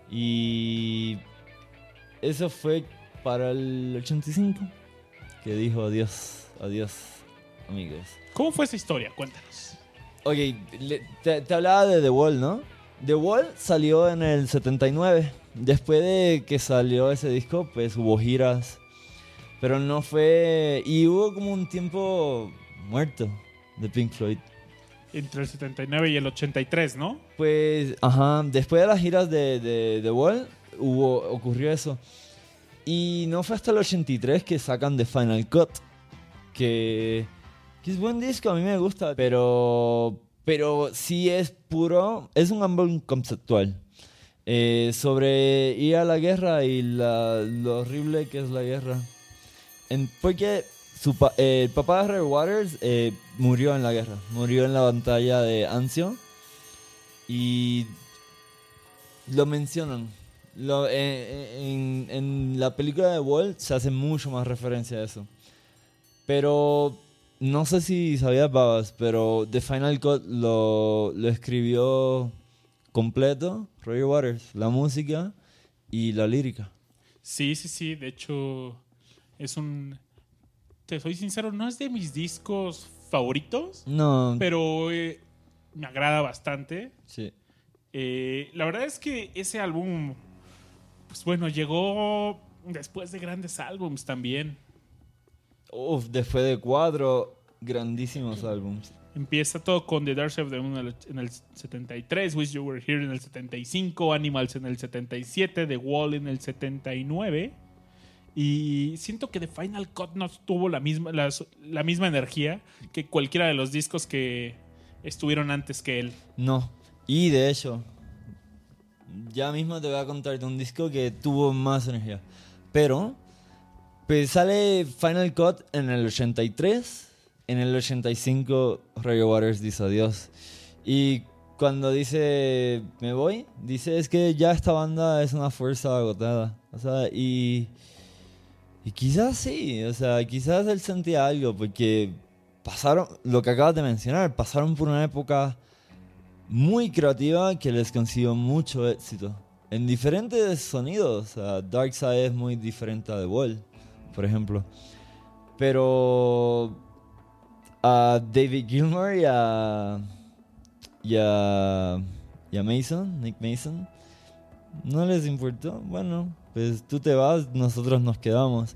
Y eso fue para el 85, que dijo adiós, adiós, amigos. ¿Cómo fue esa historia? Cuéntanos. Ok, te, te hablaba de The Wall, ¿no? The Wall salió en el 79. Después de que salió ese disco, pues hubo giras. Pero no fue... Y hubo como un tiempo muerto de Pink Floyd. Entre el 79 y el 83, ¿no? Pues, ajá, después de las giras de, de The Wall, hubo, ocurrió eso. Y no fue hasta el 83 que sacan The Final Cut. Que, que es buen disco, a mí me gusta. Pero, pero sí es puro, es un álbum conceptual. eh, sobre ir a la guerra y la- lo horrible que es la guerra. En- porque su pa- eh, el papá de Ray Waters eh, murió en la guerra, murió en la batalla de Anzio y lo mencionan. Lo- eh, en, en la película de Walt se hace mucho más referencia a eso. Pero no sé si sabías, Babas, pero The Final Cut lo, lo escribió completo Roger Waters, la música y la lírica. Sí, sí, sí. De hecho, es un... Te soy sincero, no es de mis discos favoritos, No, pero eh, me agrada bastante. sí. Eh, la verdad es que ese álbum, pues bueno, llegó después de grandes álbums también. Uf, después de cuatro grandísimos álbums. Empieza todo con The Dark Side of the Moon en el- en el 73, Wish You Were Here en el 75, Animals en el 77, The Wall en el 79. Y siento que The Final Cut no tuvo la misma, la, misma energía que cualquiera de los discos que estuvieron antes que él. No. Y de hecho, ya mismo te voy a contar de un disco que tuvo más energía. Pero, pues sale Final Cut en el 83. En el 85, Roger Waters dice adiós. Y cuando dice me voy, dice es que ya esta banda es una fuerza agotada. O sea, y. Y quizás sí, o sea, quizás él sentía algo, porque pasaron, lo que acabas de mencionar, pasaron por una época muy creativa que les consiguió mucho éxito. En diferentes sonidos. O sea, Dark Side es muy diferente a The Wall, por ejemplo. Pero a David Gilmour y a, y a, y a Mason, Nick Mason, no les importó. Bueno, pues tú te vas, nosotros nos quedamos.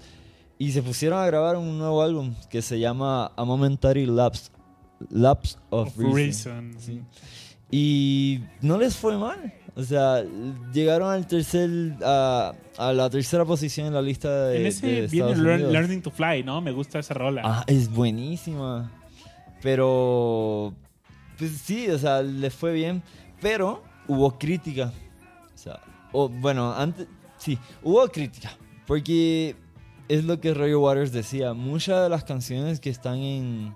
Y se pusieron a grabar un nuevo álbum que se llama A Momentary Lapse, Lapse of, Of Reason. Reason. Sí. Y no les fue mal. O sea, llegaron al tercer, a, a la tercera posición en la lista de, En de ese viene Learn- Unidos. Learning to Fly, ¿no? Me gusta esa rola. Ah, es buenísima. Pero, pues sí, o sea, les fue bien. Pero hubo crítica. O sea, o, bueno, antes, sí, hubo crítica. Porque es lo que Roger Waters decía. Muchas de las canciones que están en,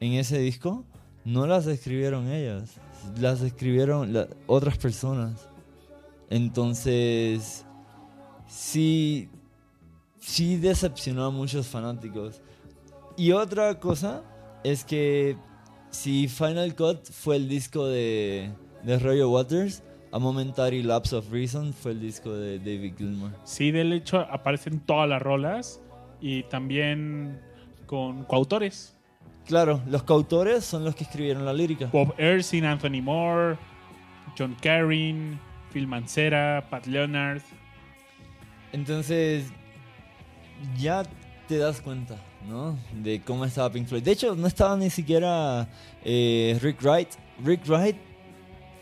en ese disco no las escribieron ellas. Las escribieron otras personas. Entonces, sí, sí decepcionó a muchos fanáticos. Y otra cosa es que si Final Cut fue el disco de, de Roger Waters, A Momentary Lapse of Reason fue el disco de David Gilmour. Sí, del hecho aparecen todas las rolas y también con coautores. Claro, los coautores son los que escribieron la lírica. Bob Ersin, Anthony Moore, John Carin, Phil Mancera, Pat Leonard. Entonces, ya te das cuenta, ¿no? De cómo estaba Pink Floyd. De hecho, no estaba ni siquiera eh, Rick Wright. Rick Wright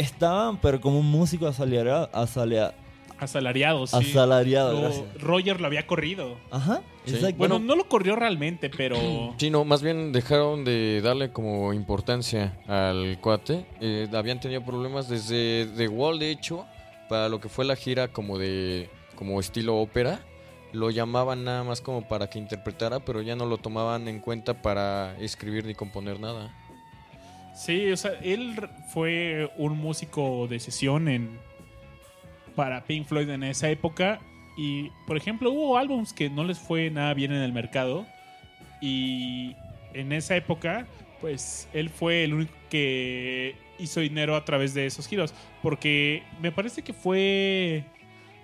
estaba, pero como un músico asalariado. Asalariados. sí. asalariado, Lo- gracias. Roger lo había corrido. Ajá, Sí. exacto. Bueno, Bueno. no lo corrió realmente, pero Sí, no, más bien dejaron de darle como importancia al cuate. Eh, habían tenido problemas desde The Wall, de hecho, para lo que fue la gira como de como estilo ópera. Lo llamaban nada más como para que interpretara, pero ya no lo tomaban en cuenta para escribir ni componer nada. Sí, o sea, él fue un músico de sesión en para Pink Floyd en esa época. Y, por ejemplo, hubo álbums que no les fue nada bien en el mercado. Y en esa época, pues él fue el único que hizo dinero a través de esos giros, porque me parece que fue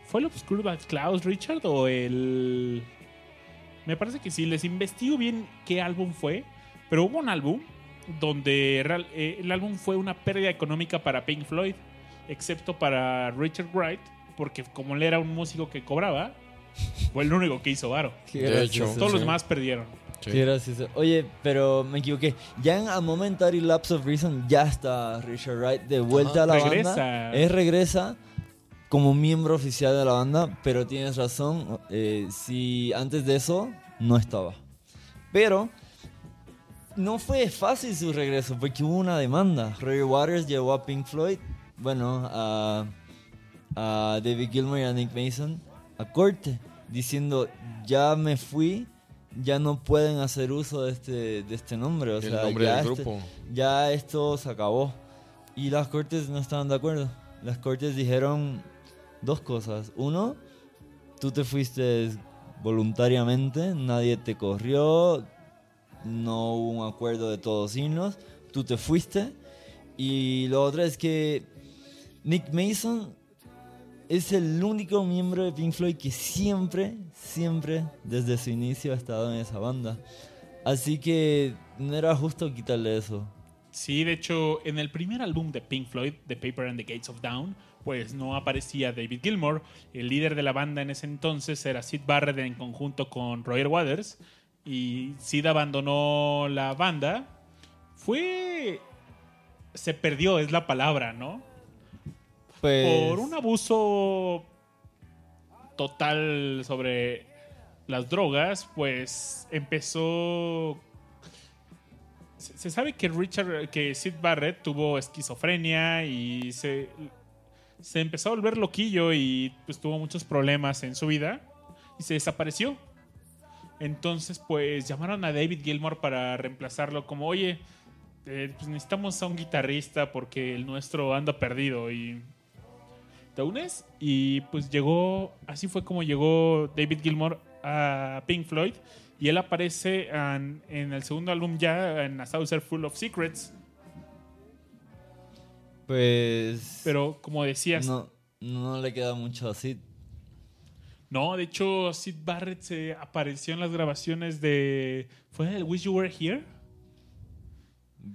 fue el Obscure Bad Clouds, Richard, o el me parece que sí, les investigo bien qué álbum fue, pero hubo un álbum donde real- eh, el álbum fue una pérdida económica para Pink Floyd, excepto para Richard Wright, porque como él era un músico que cobraba, fue el único que hizo varo. De hecho. Todos los demás perdieron. Oye, pero me equivoqué. Ya en A Momentary Lapse of Reason ya está Richard Wright de vuelta Ajá. a la Regresa. banda. Él regresa como miembro oficial de la banda, pero tienes razón. eh, si antes de eso no estaba. Pero no fue fácil su regreso porque hubo una demanda. Roger Waters llevó a Pink Floyd, bueno, a, a David Gilmour y a Nick Mason a corte, diciendo ya me fui, ya no pueden hacer uso de este, de este nombre. O El sea, nombre ya del este- grupo. ya esto se acabó. Y las cortes no estaban de acuerdo. Las cortes dijeron dos cosas. Uno, tú te fuiste voluntariamente, nadie te corrió, no hubo un acuerdo de todos signos, tú te fuiste. Y lo otro es que Nick Mason es el único miembro de Pink Floyd que siempre, siempre, desde su inicio ha estado en esa banda. Así que no era justo quitarle eso. Sí, de hecho, en el primer álbum de Pink Floyd, The Paper and the Gates of Dawn, pues no aparecía David Gilmour. El líder de la banda en ese entonces era Sid Barrett en conjunto con Roger Waters. Y Sid abandonó la banda. Fue... Se perdió, es la palabra, ¿no? Pues, Por un abuso total sobre las drogas, pues empezó se se sabe que Richard, que Sid Barrett tuvo esquizofrenia y se, se empezó a volver loquillo y pues tuvo muchos problemas en su vida y se desapareció. Entonces pues llamaron a David Gilmour para reemplazarlo como, oye, eh, pues necesitamos a un guitarrista porque el nuestro anda perdido y te unes y pues llegó, así fue como llegó David Gilmour a Pink Floyd y él aparece en, en el segundo álbum ya en A Saucer Full of Secrets, pues pero como decías, no, no, no le queda mucho así. De hecho Sid Barrett se apareció en las grabaciones de ¿fue el Wish You Were Here?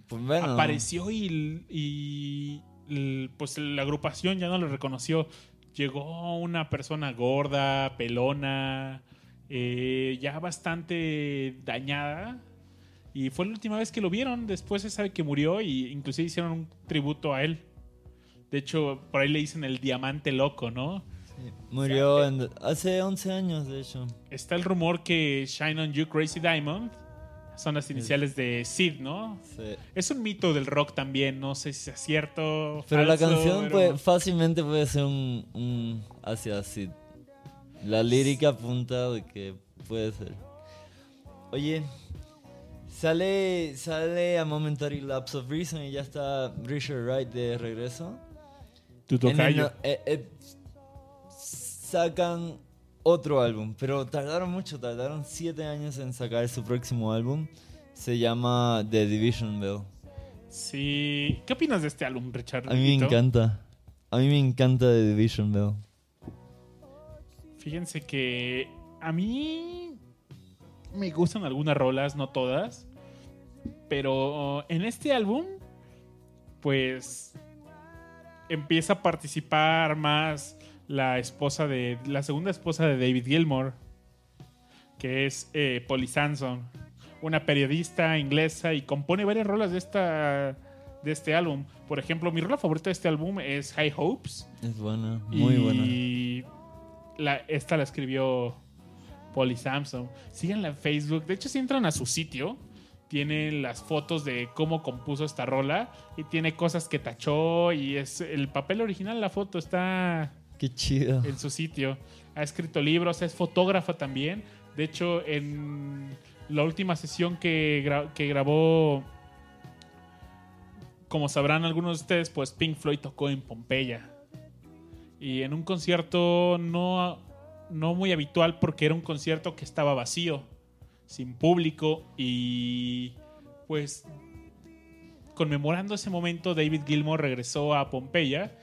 Pues bueno, apareció y, y pues la agrupación ya no lo reconoció. Llegó una persona gorda, pelona, eh, ya bastante dañada. Y fue la última vez que lo vieron. Después se sabe que murió y inclusive hicieron un tributo a él. De hecho, por ahí le dicen el diamante loco, ¿no? Murió en- hace 11 años, de hecho. Está el rumor que Shine on You Crazy Diamond Son las iniciales de Sid, ¿no? Sí. Es un mito del rock también, no sé si es cierto. Pero la canción pero- puede- fácilmente puede ser un, un hacia así. La lírica apunta de que puede ser. Oye, sale, sale a Momentary Lapse of Reason y ya está Richard Wright de regreso. Tu En el tocayo. no- eh, eh, sacan otro álbum, pero tardaron mucho, tardaron siete años en sacar su próximo álbum. Se llama The Division Bell. Sí. ¿Qué opinas de este álbum, Richard? A mí me encanta. A mí me encanta The Division Bell. Fíjense que a mí me gustan algunas rolas, no todas. Pero en este álbum, pues empieza a participar más la esposa de. la segunda esposa de David Gilmour, que es eh, Polly Sanson, una periodista inglesa y compone varias rolas de esta. de este álbum. Por ejemplo, mi rola favorita de este álbum es High Hopes. Es buena, muy buena. Y esta la escribió Polly Samson. Síganla en Facebook. De hecho, si entran a su sitio, tienen las fotos de cómo compuso esta rola y tiene cosas que tachó y es el papel original, la foto está Qué chido. en su sitio. Ha escrito libros, es fotógrafa también. De hecho, en la última sesión que, que grabó, como sabrán algunos de ustedes, pues Pink Floyd tocó en Pompeya. Y en un concierto no, no muy habitual porque era un concierto que estaba vacío, sin público y pues conmemorando ese momento David Gilmour regresó a Pompeya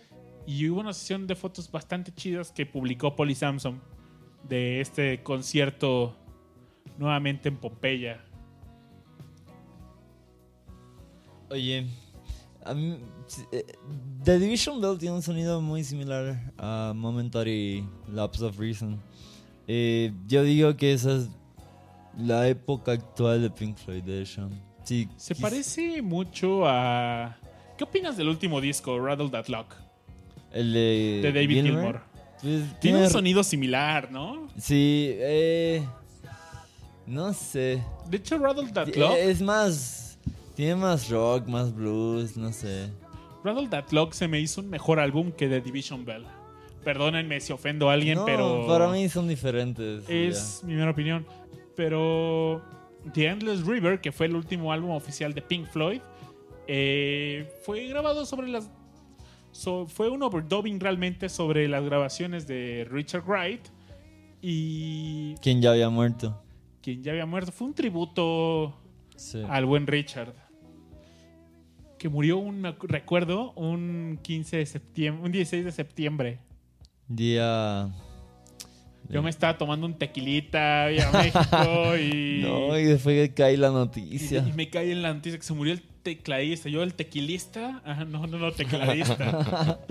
y hubo una sesión de fotos bastante chidas que publicó Polly Samson de este concierto nuevamente en Pompeya. Oye, a mí, eh, The Division Bell tiene un sonido muy similar a Momentary Lapse of Reason. Eh, yo digo que esa es la época actual de Pink Floyd, de hecho. Sí, Se parece mucho a... ¿Qué opinas del último disco, Rattle That Lock, El de, de David Gilmour? Pues, Tiene un sonido similar, ¿no? Sí, eh, no sé. De hecho, Rattle That Eh, Lock, Es más, tiene más rock, más blues, no sé. Rattle That Lock se me hizo un mejor álbum que The Division Bell. Perdónenme si ofendo a alguien, no, pero... para mí son diferentes. Es mi mera opinión. Pero The Endless River, que fue el último álbum oficial de Pink Floyd, eh, fue grabado sobre las. So- fue un overdubbing realmente sobre las grabaciones de Richard Wright y. Quien ya había muerto. quien ya había muerto. Fue un tributo Sí. al buen Richard. Que murió, un, recuerdo, un 15 de septiembre, un 16 de septiembre. Día. Yo me estaba tomando un tequilita, a México y... No, y después que cae la noticia. y me cae en la noticia que se murió el tecladista. Yo, el tequilista. Ajá, no, no, no, tecladista.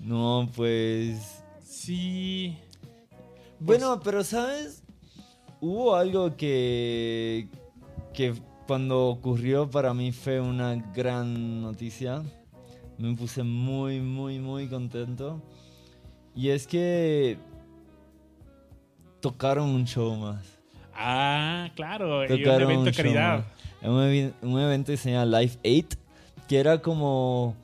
No, pues. Sí. Bueno, pero ¿sabes? Hubo algo que. que cuando ocurrió para mí fue una gran noticia. Me puse muy, muy, muy contento. Y es que. Tocaron un show más. Ah, claro. Y un evento de caridad. Un, evento que se llama Live 8, que era como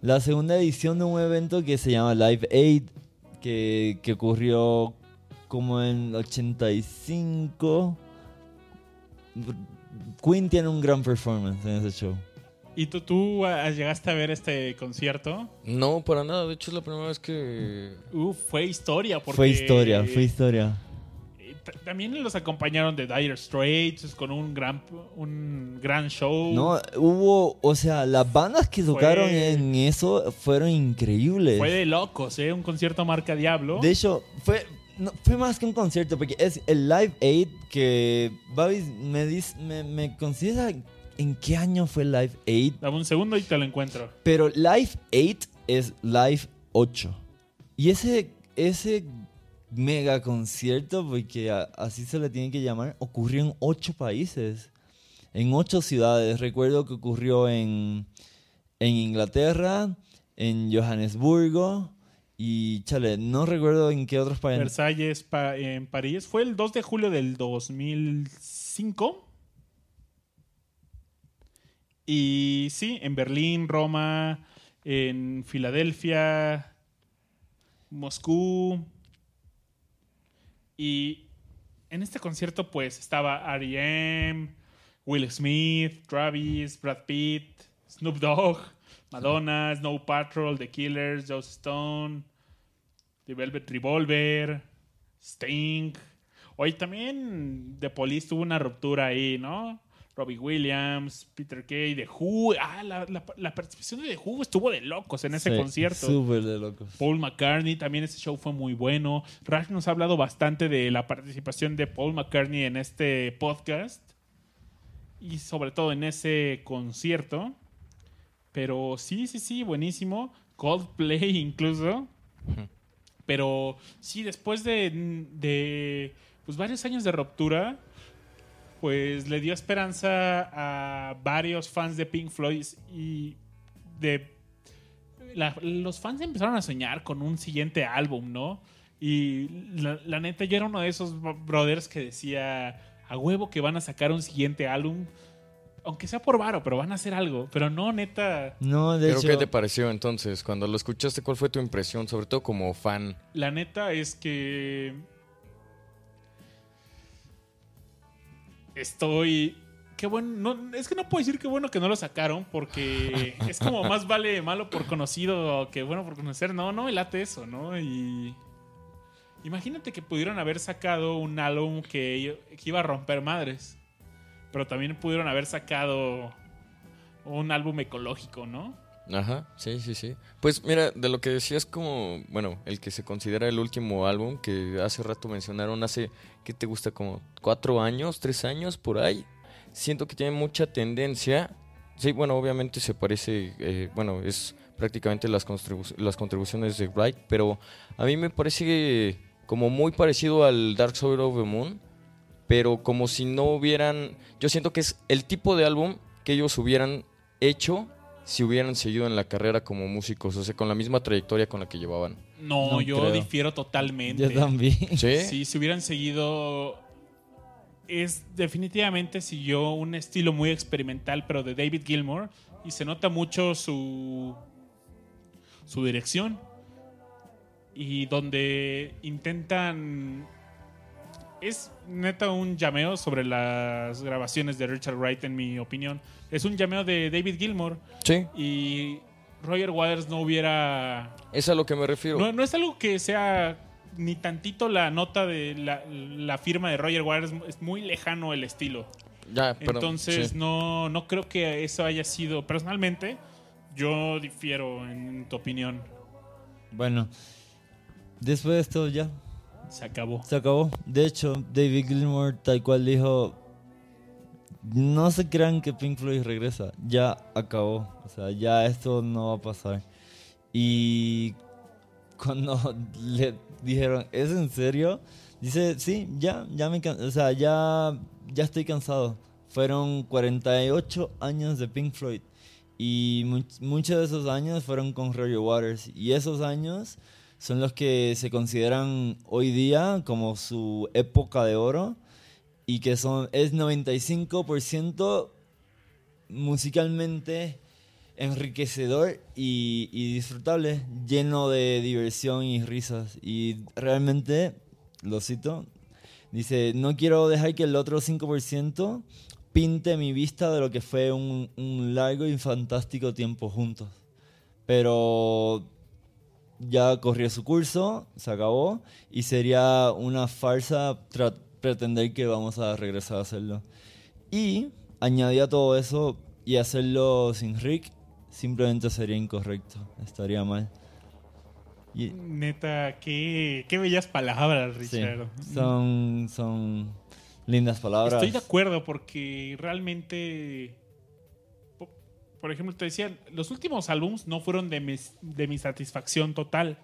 la segunda edición de un evento que se llama Live 8, que, que ocurrió como en 85. Queen tiene un gran performance en ese show. ¿Y tú, tú ah, llegaste a ver este concierto? No, para nada. De hecho, es la primera vez que. Uf, fue historia. Porque Fue historia, fue historia. También los acompañaron de Dire Straits con un gran, un gran show. No, hubo, o sea, las bandas que Fue- tocaron en eso fueron increíbles. Fue de locos, ¿eh? Un concierto marca Diablo. De hecho, fue, no, fue más que un concierto, porque es el Live Aid que Babis me, dice, me, me considera en qué año fue Live Aid, Dame un segundo y te lo encuentro. pero Live 8 es Live 8. Y ese, ese mega concierto, porque así se le tiene que llamar, ocurrió en 8 países, en 8 ciudades. Recuerdo que ocurrió en, en Inglaterra, en Johannesburgo y, chale, no recuerdo en qué otros países. Versalles en París. Fue el 2 de julio del 2005. Y sí, en Berlín, Roma, en Filadelfia, Moscú. Y en este concierto pues estaba R.E.M., Will Smith, Travis, Brad Pitt, Snoop Dogg, Madonna, Snow Patrol, The Killers, Joe Stone, The Velvet Revolver, Sting. Hoy también The Police tuvo una ruptura ahí, ¿no? Robbie Williams, Peter Kay, The Who. Ah, la, la- la participación de The Who estuvo de locos en ese Sí, concierto. Súper de locos. Paul McCartney, también ese show fue muy bueno. Raj nos ha hablado bastante de la participación de Paul McCartney en este podcast y sobre todo en ese concierto. Pero sí, sí, sí, buenísimo. Coldplay incluso. Pero sí, después de, de pues, varios años de ruptura, pues le dio esperanza a varios fans de Pink Floyd y de la- los fans empezaron a soñar con un siguiente álbum, ¿no? Y la, la neta, yo era uno de esos brothers que decía a huevo que van a sacar un siguiente álbum, aunque sea por varo, pero van a hacer algo. Pero no, neta, No, de ¿Pero hecho. qué te pareció entonces? Cuando lo escuchaste, ¿cuál fue tu impresión? Sobre todo como fan. la neta es que estoy qué bueno no, es que no puedo decir qué bueno que no lo sacaron porque es como más vale malo por conocido que bueno por conocer. No no me late eso no y imagínate que pudieron haber sacado un álbum que, que iba a romper madres pero también pudieron haber sacado un álbum ecológico no Ajá, sí, sí, sí. Pues mira, de lo que decías como, bueno, el que se considera el último álbum que hace rato mencionaron, hace, ¿qué te gusta? Como cuatro años, tres años, por ahí. Siento que tiene mucha tendencia. Sí, bueno, obviamente se parece, eh, bueno, es prácticamente las, contribu- las contribuciones de Bright, pero a mí me parece como muy parecido al Dark Side of the Moon, pero como si no hubieran, yo siento que es el tipo de álbum que ellos hubieran hecho si hubieran seguido en la carrera como músicos, o sea, con la misma trayectoria con la que llevaban. no, No yo creo. difiero totalmente Yo también. ¿Sí? Si se hubieran seguido. Es definitivamente siguió un estilo muy experimental, pero de David Gilmour. Y se nota mucho su. su dirección. Y donde intentan. Es neta un llameo sobre las grabaciones de Richard Wright, en mi opinión. Es un llameo de David Gilmour. Sí, Y Roger Waters no hubiera es a lo que me refiero. no, no es algo que sea ni tantito la nota de la, la firma de Roger Waters, es muy lejano el estilo. ya, perdón. Entonces sí. no, no creo que eso haya sido, personalmente, yo difiero en tu opinión. Bueno, después de esto ya Se acabó. se acabó. De hecho, David Gilmour tal cual dijo, no se crean que Pink Floyd regresa, ya acabó. O sea, ya esto no va a pasar. Y cuando le dijeron, ¿es en serio? Dice, sí, ya, ya me o sea, ya, ya estoy cansado. Fueron 48 años de Pink Floyd. Y much- muchos de esos años fueron con Roger Waters. Y esos años son los que se consideran hoy día como su época de oro. Y que son, es 95% musicalmente enriquecedor y, y disfrutable, lleno de diversión y risas. Y realmente, lo cito, dice, no quiero dejar que el otro 5% pinte mi vista de lo que fue un, un largo y fantástico tiempo juntos. Pero ya corrió su curso, se acabó, y sería una farsa pretender que vamos a regresar a hacerlo. Y añadía todo eso y hacerlo sin Rick simplemente sería incorrecto, estaría mal. Y, Neta, qué, qué bellas palabras, sí, Richard. son, son lindas palabras. Estoy de acuerdo porque realmente, por ejemplo, te decía, los últimos álbums no fueron de, mis- de mi satisfacción total,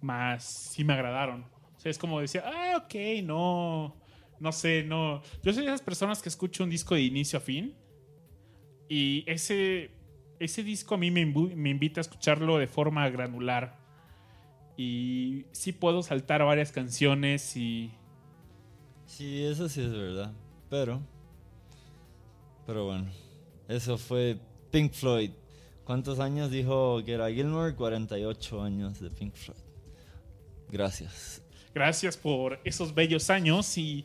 más sí me agradaron. O sea, es como decía, ah, ok, no, no sé, no. Yo soy de esas personas que escucho un disco de inicio a fin y ese, ese disco a mí me, me invita a escucharlo de forma granular. Y sí puedo saltar varias canciones y... Sí, eso sí es verdad. Pero. Pero bueno. Eso fue Pink Floyd. ¿Cuántos años dijo que era Gilmore? 48 años de Pink Floyd. Gracias. Gracias por esos bellos años y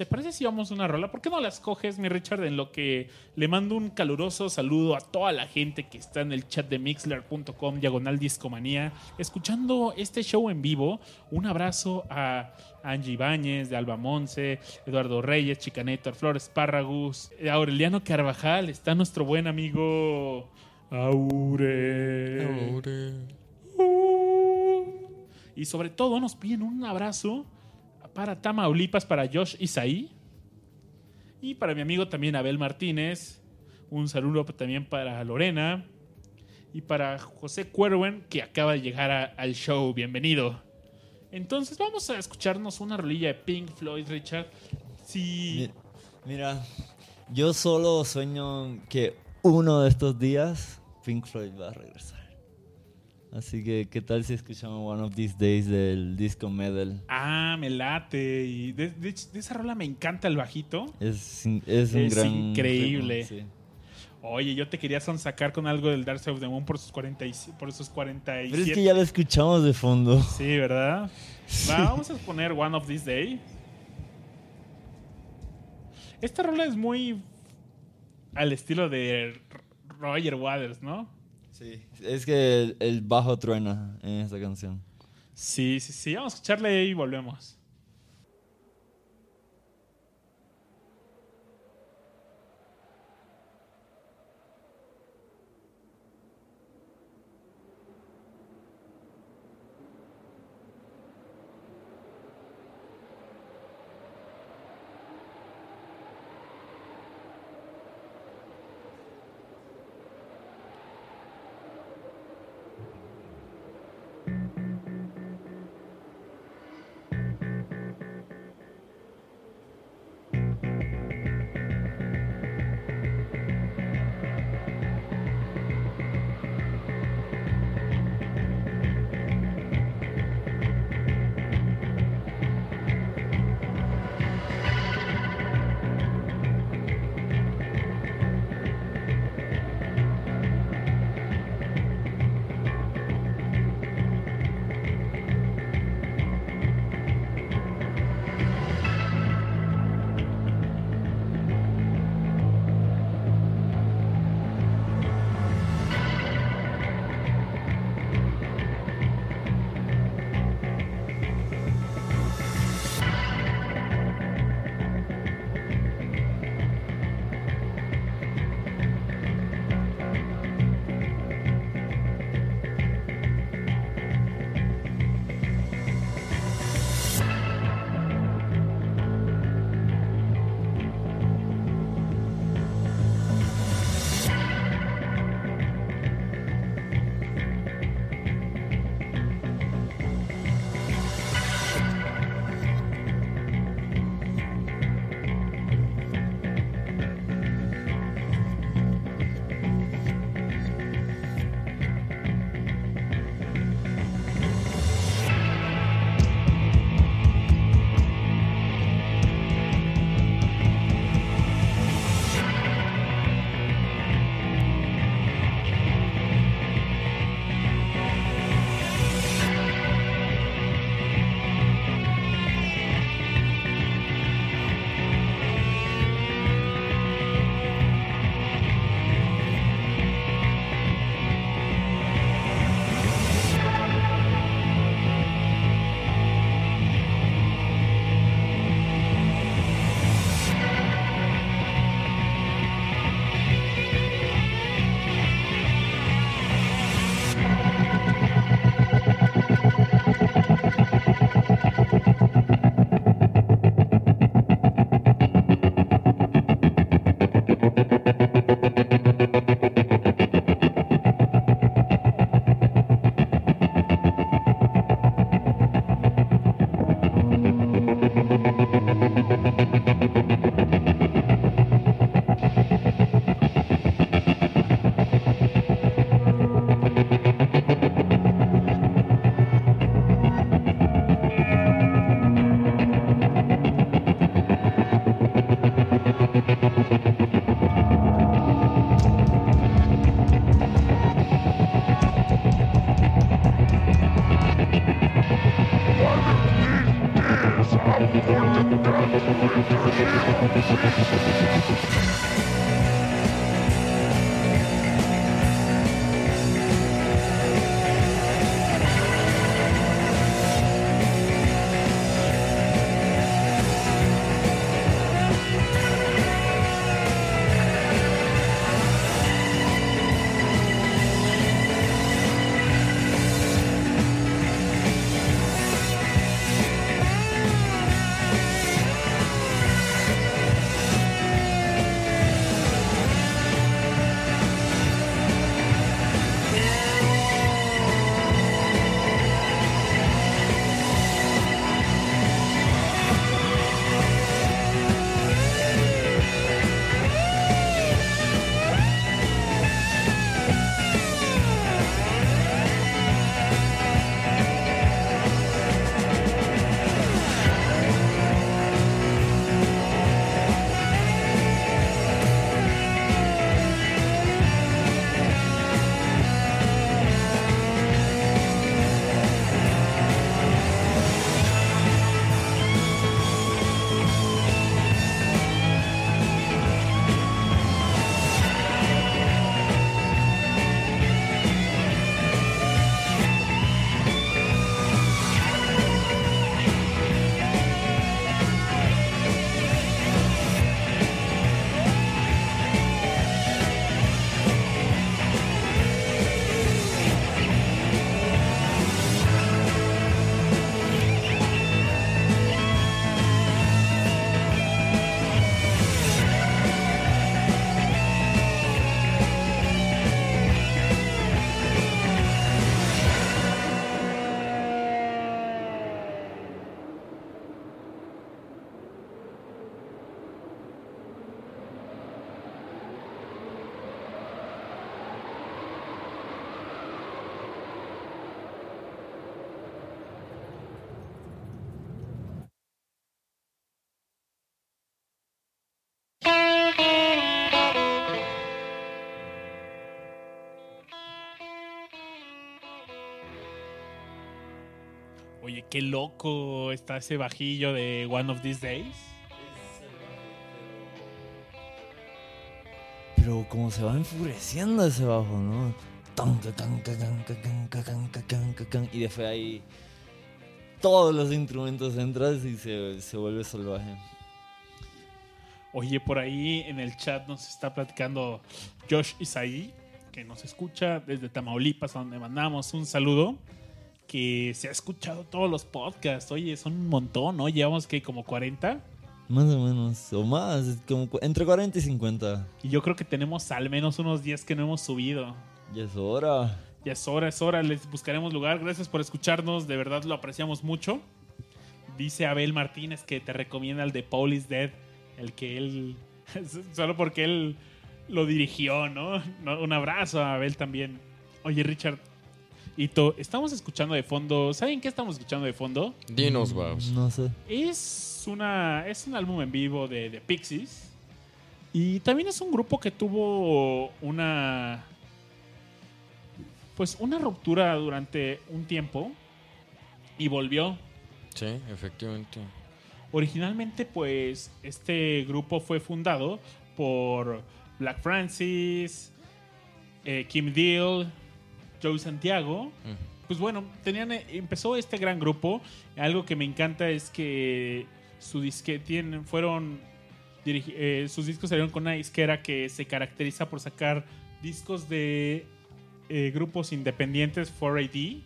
¿te parece si vamos a una rola? ¿Por qué no las coges, mi Richard, en lo que le mando un caluroso saludo a toda la gente que está en el chat de mixler.com, diagonal discomanía, escuchando este show en vivo? Un abrazo a Angie Ibáñez, de Alba Monse, Eduardo Reyes, Chicanetor, Flores Párragus, Aureliano Carvajal, está nuestro buen amigo Aure. Aure. Y sobre todo nos piden un abrazo para Tamaulipas, para Josh Isaí. Y para mi amigo también Abel Martínez. Un saludo también para Lorena. Y para José Cuerwen, que acaba de llegar al show. Bienvenido. Entonces vamos a escucharnos una rolilla de Pink Floyd, Richard. Mi- Mira, yo solo sueño que uno de estos días Pink Floyd va a regresar. Así que, ¿qué tal si escuchamos One of These Days del disco Medal? Ah, me late. Y de, de- de esa rola me encanta el bajito. Es, es un Es gran. increíble. ritmo, sí. Oye, yo te quería sonsacar con algo del Dark Side of the Moon por sus, 40 y- por esos 47. Pero es que ya lo escuchamos de fondo. Sí, ¿verdad? Va, vamos a poner One of These Day. Esta rola es muy al estilo de Roger Waters, ¿no? Sí. Es que el, el bajo truena en esta canción. Sí, sí, sí. Vamos a escucharle y volvemos. Qué loco está ese bajillo de One of These Days. Pero como se va enfureciendo ese bajo, ¿no? Y después ahí todos los instrumentos entran y se, se vuelve salvaje. Oye, por ahí en el chat nos está platicando Josh Isaí, que nos escucha desde Tamaulipas, a donde mandamos un saludo, que se ha escuchado todos los podcasts. Oye, son un montón, ¿no? Llevamos que como 40. Más o menos, o más, como entre 40 y 50. Y yo creo que tenemos al menos unos 10 que no hemos subido. Ya es hora. Ya es hora, es hora, les buscaremos lugar. Gracias por escucharnos, de verdad lo apreciamos mucho. Dice Abel Martínez que te recomienda el de Paul is Dead, el que él, solo porque él lo dirigió. No, Un abrazo a Abel también. Oye, Richard, estamos escuchando de fondo, ¿saben qué estamos escuchando de fondo? Dinos, Babs. No sé. Es, una, es un álbum en vivo de, de Pixies. Y también es un grupo que tuvo una. Pues una ruptura durante un tiempo. Y volvió. Sí, efectivamente. Originalmente, pues, este grupo fue fundado por Black Francis, eh, Kim Deal, Joe Santiago. Mm. Pues bueno, tenían, eh, empezó este gran grupo. Algo que me encanta es que su disque tienen, fueron eh, sus discos salieron con una disquera que se caracteriza por sacar discos de eh, grupos independientes 4AD.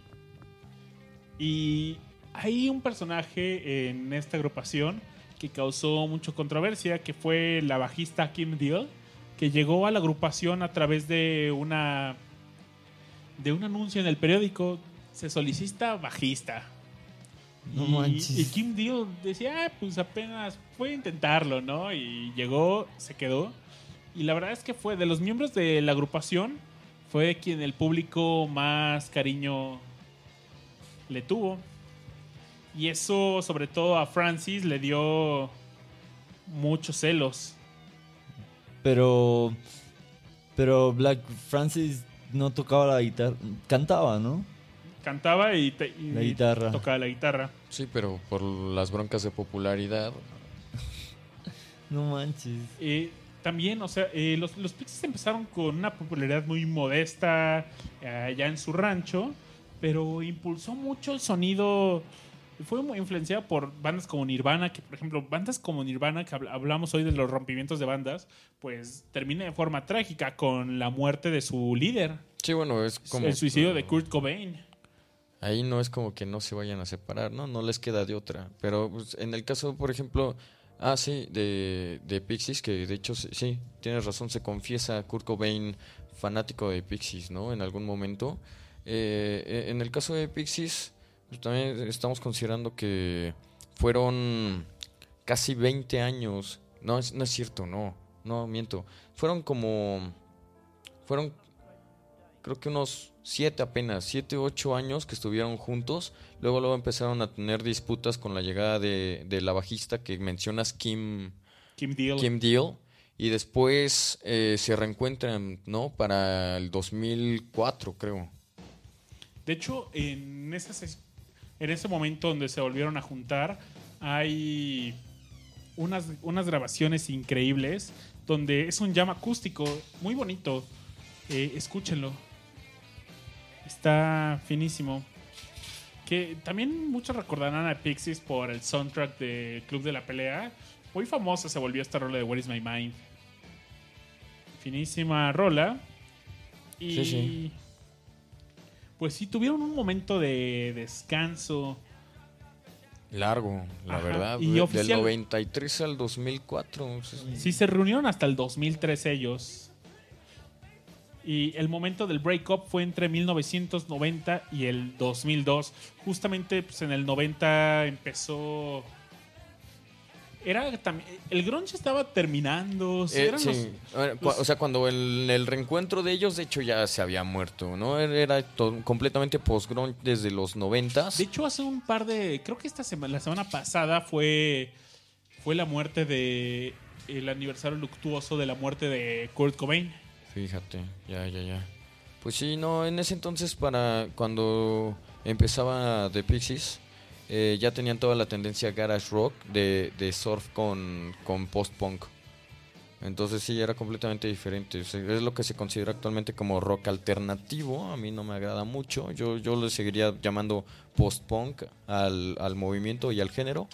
Y hay un personaje en esta agrupación que causó mucha controversia, que fue la bajista Kim Deal, que llegó a la agrupación a través de una de un anuncio en el periódico. Se solicita bajista. No y, manches. y Kim Deal decía, ah, pues apenas fue a intentarlo, ¿no? Y llegó, se quedó. Y la verdad es que fue de los miembros de la agrupación, fue quien el público más cariño le tuvo. Y eso, sobre todo a Francis, le dio muchos celos. Pero. Pero Black Francis no tocaba la guitarra. Cantaba, ¿no? Cantaba y, te- y La guitarra. tocaba la guitarra. Sí, pero por las broncas de popularidad. No manches. Eh, también, o sea, eh, los, los Pixies empezaron con una popularidad muy modesta eh, allá en su rancho, pero impulsó mucho el sonido. Fue muy influenciado por bandas como Nirvana, que por ejemplo, bandas como Nirvana, que habl- hablamos hoy de los rompimientos de bandas, pues termina de forma trágica con la muerte de su líder, Sí, bueno, es como. el suicidio de Kurt Cobain. Ahí no es como que no se vayan a separar, ¿no? No les queda de otra. Pero pues, en el caso, por ejemplo, ah, sí, de, de Pixies, que de hecho sí, sí, tienes razón, se confiesa Kurt Cobain fanático de Pixies, ¿no? En algún momento. Eh, eh, en el caso de Pixies, pues, también estamos considerando que fueron casi 20 años. No, es, no es cierto, no, no, miento. Fueron como... Fueron creo que unos siete apenas, siete, ocho años que estuvieron juntos. Luego, luego empezaron a tener disputas con la llegada de, de la bajista que mencionas, Kim, Kim Deal. Kim Deal. Y después eh, se reencuentran, ¿no? Para el 2004, creo. De hecho, en, esas, en ese momento donde se volvieron a juntar, hay unas, unas grabaciones increíbles donde es un jam acústico muy bonito. Eh, escúchenlo. Está finísimo. Que también muchos recordarán a Pixies por el soundtrack de Club de la Pelea. Muy famosa se volvió esta rola de Where is My Mind. Finísima rola. Y Sí, sí. Pues sí, tuvieron un momento de descanso. Largo, la Ajá. verdad. Y de- oficial- Del 93 al 2004. pues, Sí, se reunieron hasta el 2003 ellos. Y el momento del breakup fue entre 1990 y el 2002. Justamente pues, en el 90 empezó... Era también... El grunge estaba terminando. sí, Eh, eran sí. los- o sea, cuando el, el reencuentro de ellos, de hecho, ya se había muerto, ¿no? Era, era completamente post-grunge desde los noventas. De hecho, hace un par de. Creo que esta semana, la semana pasada fue. Fue la muerte de. El aniversario luctuoso de la muerte de Kurt Cobain. Fíjate, ya, ya, ya. Pues sí, no, en ese entonces para cuando empezaba The Pixies, eh, ya tenían toda la tendencia garage rock de, de surf con, con post-punk. Entonces sí, era completamente diferente. O sea, Es lo que se considera actualmente como rock alternativo. A mí no me agrada mucho. Yo, yo le seguiría llamando post-punk al, al movimiento y al género.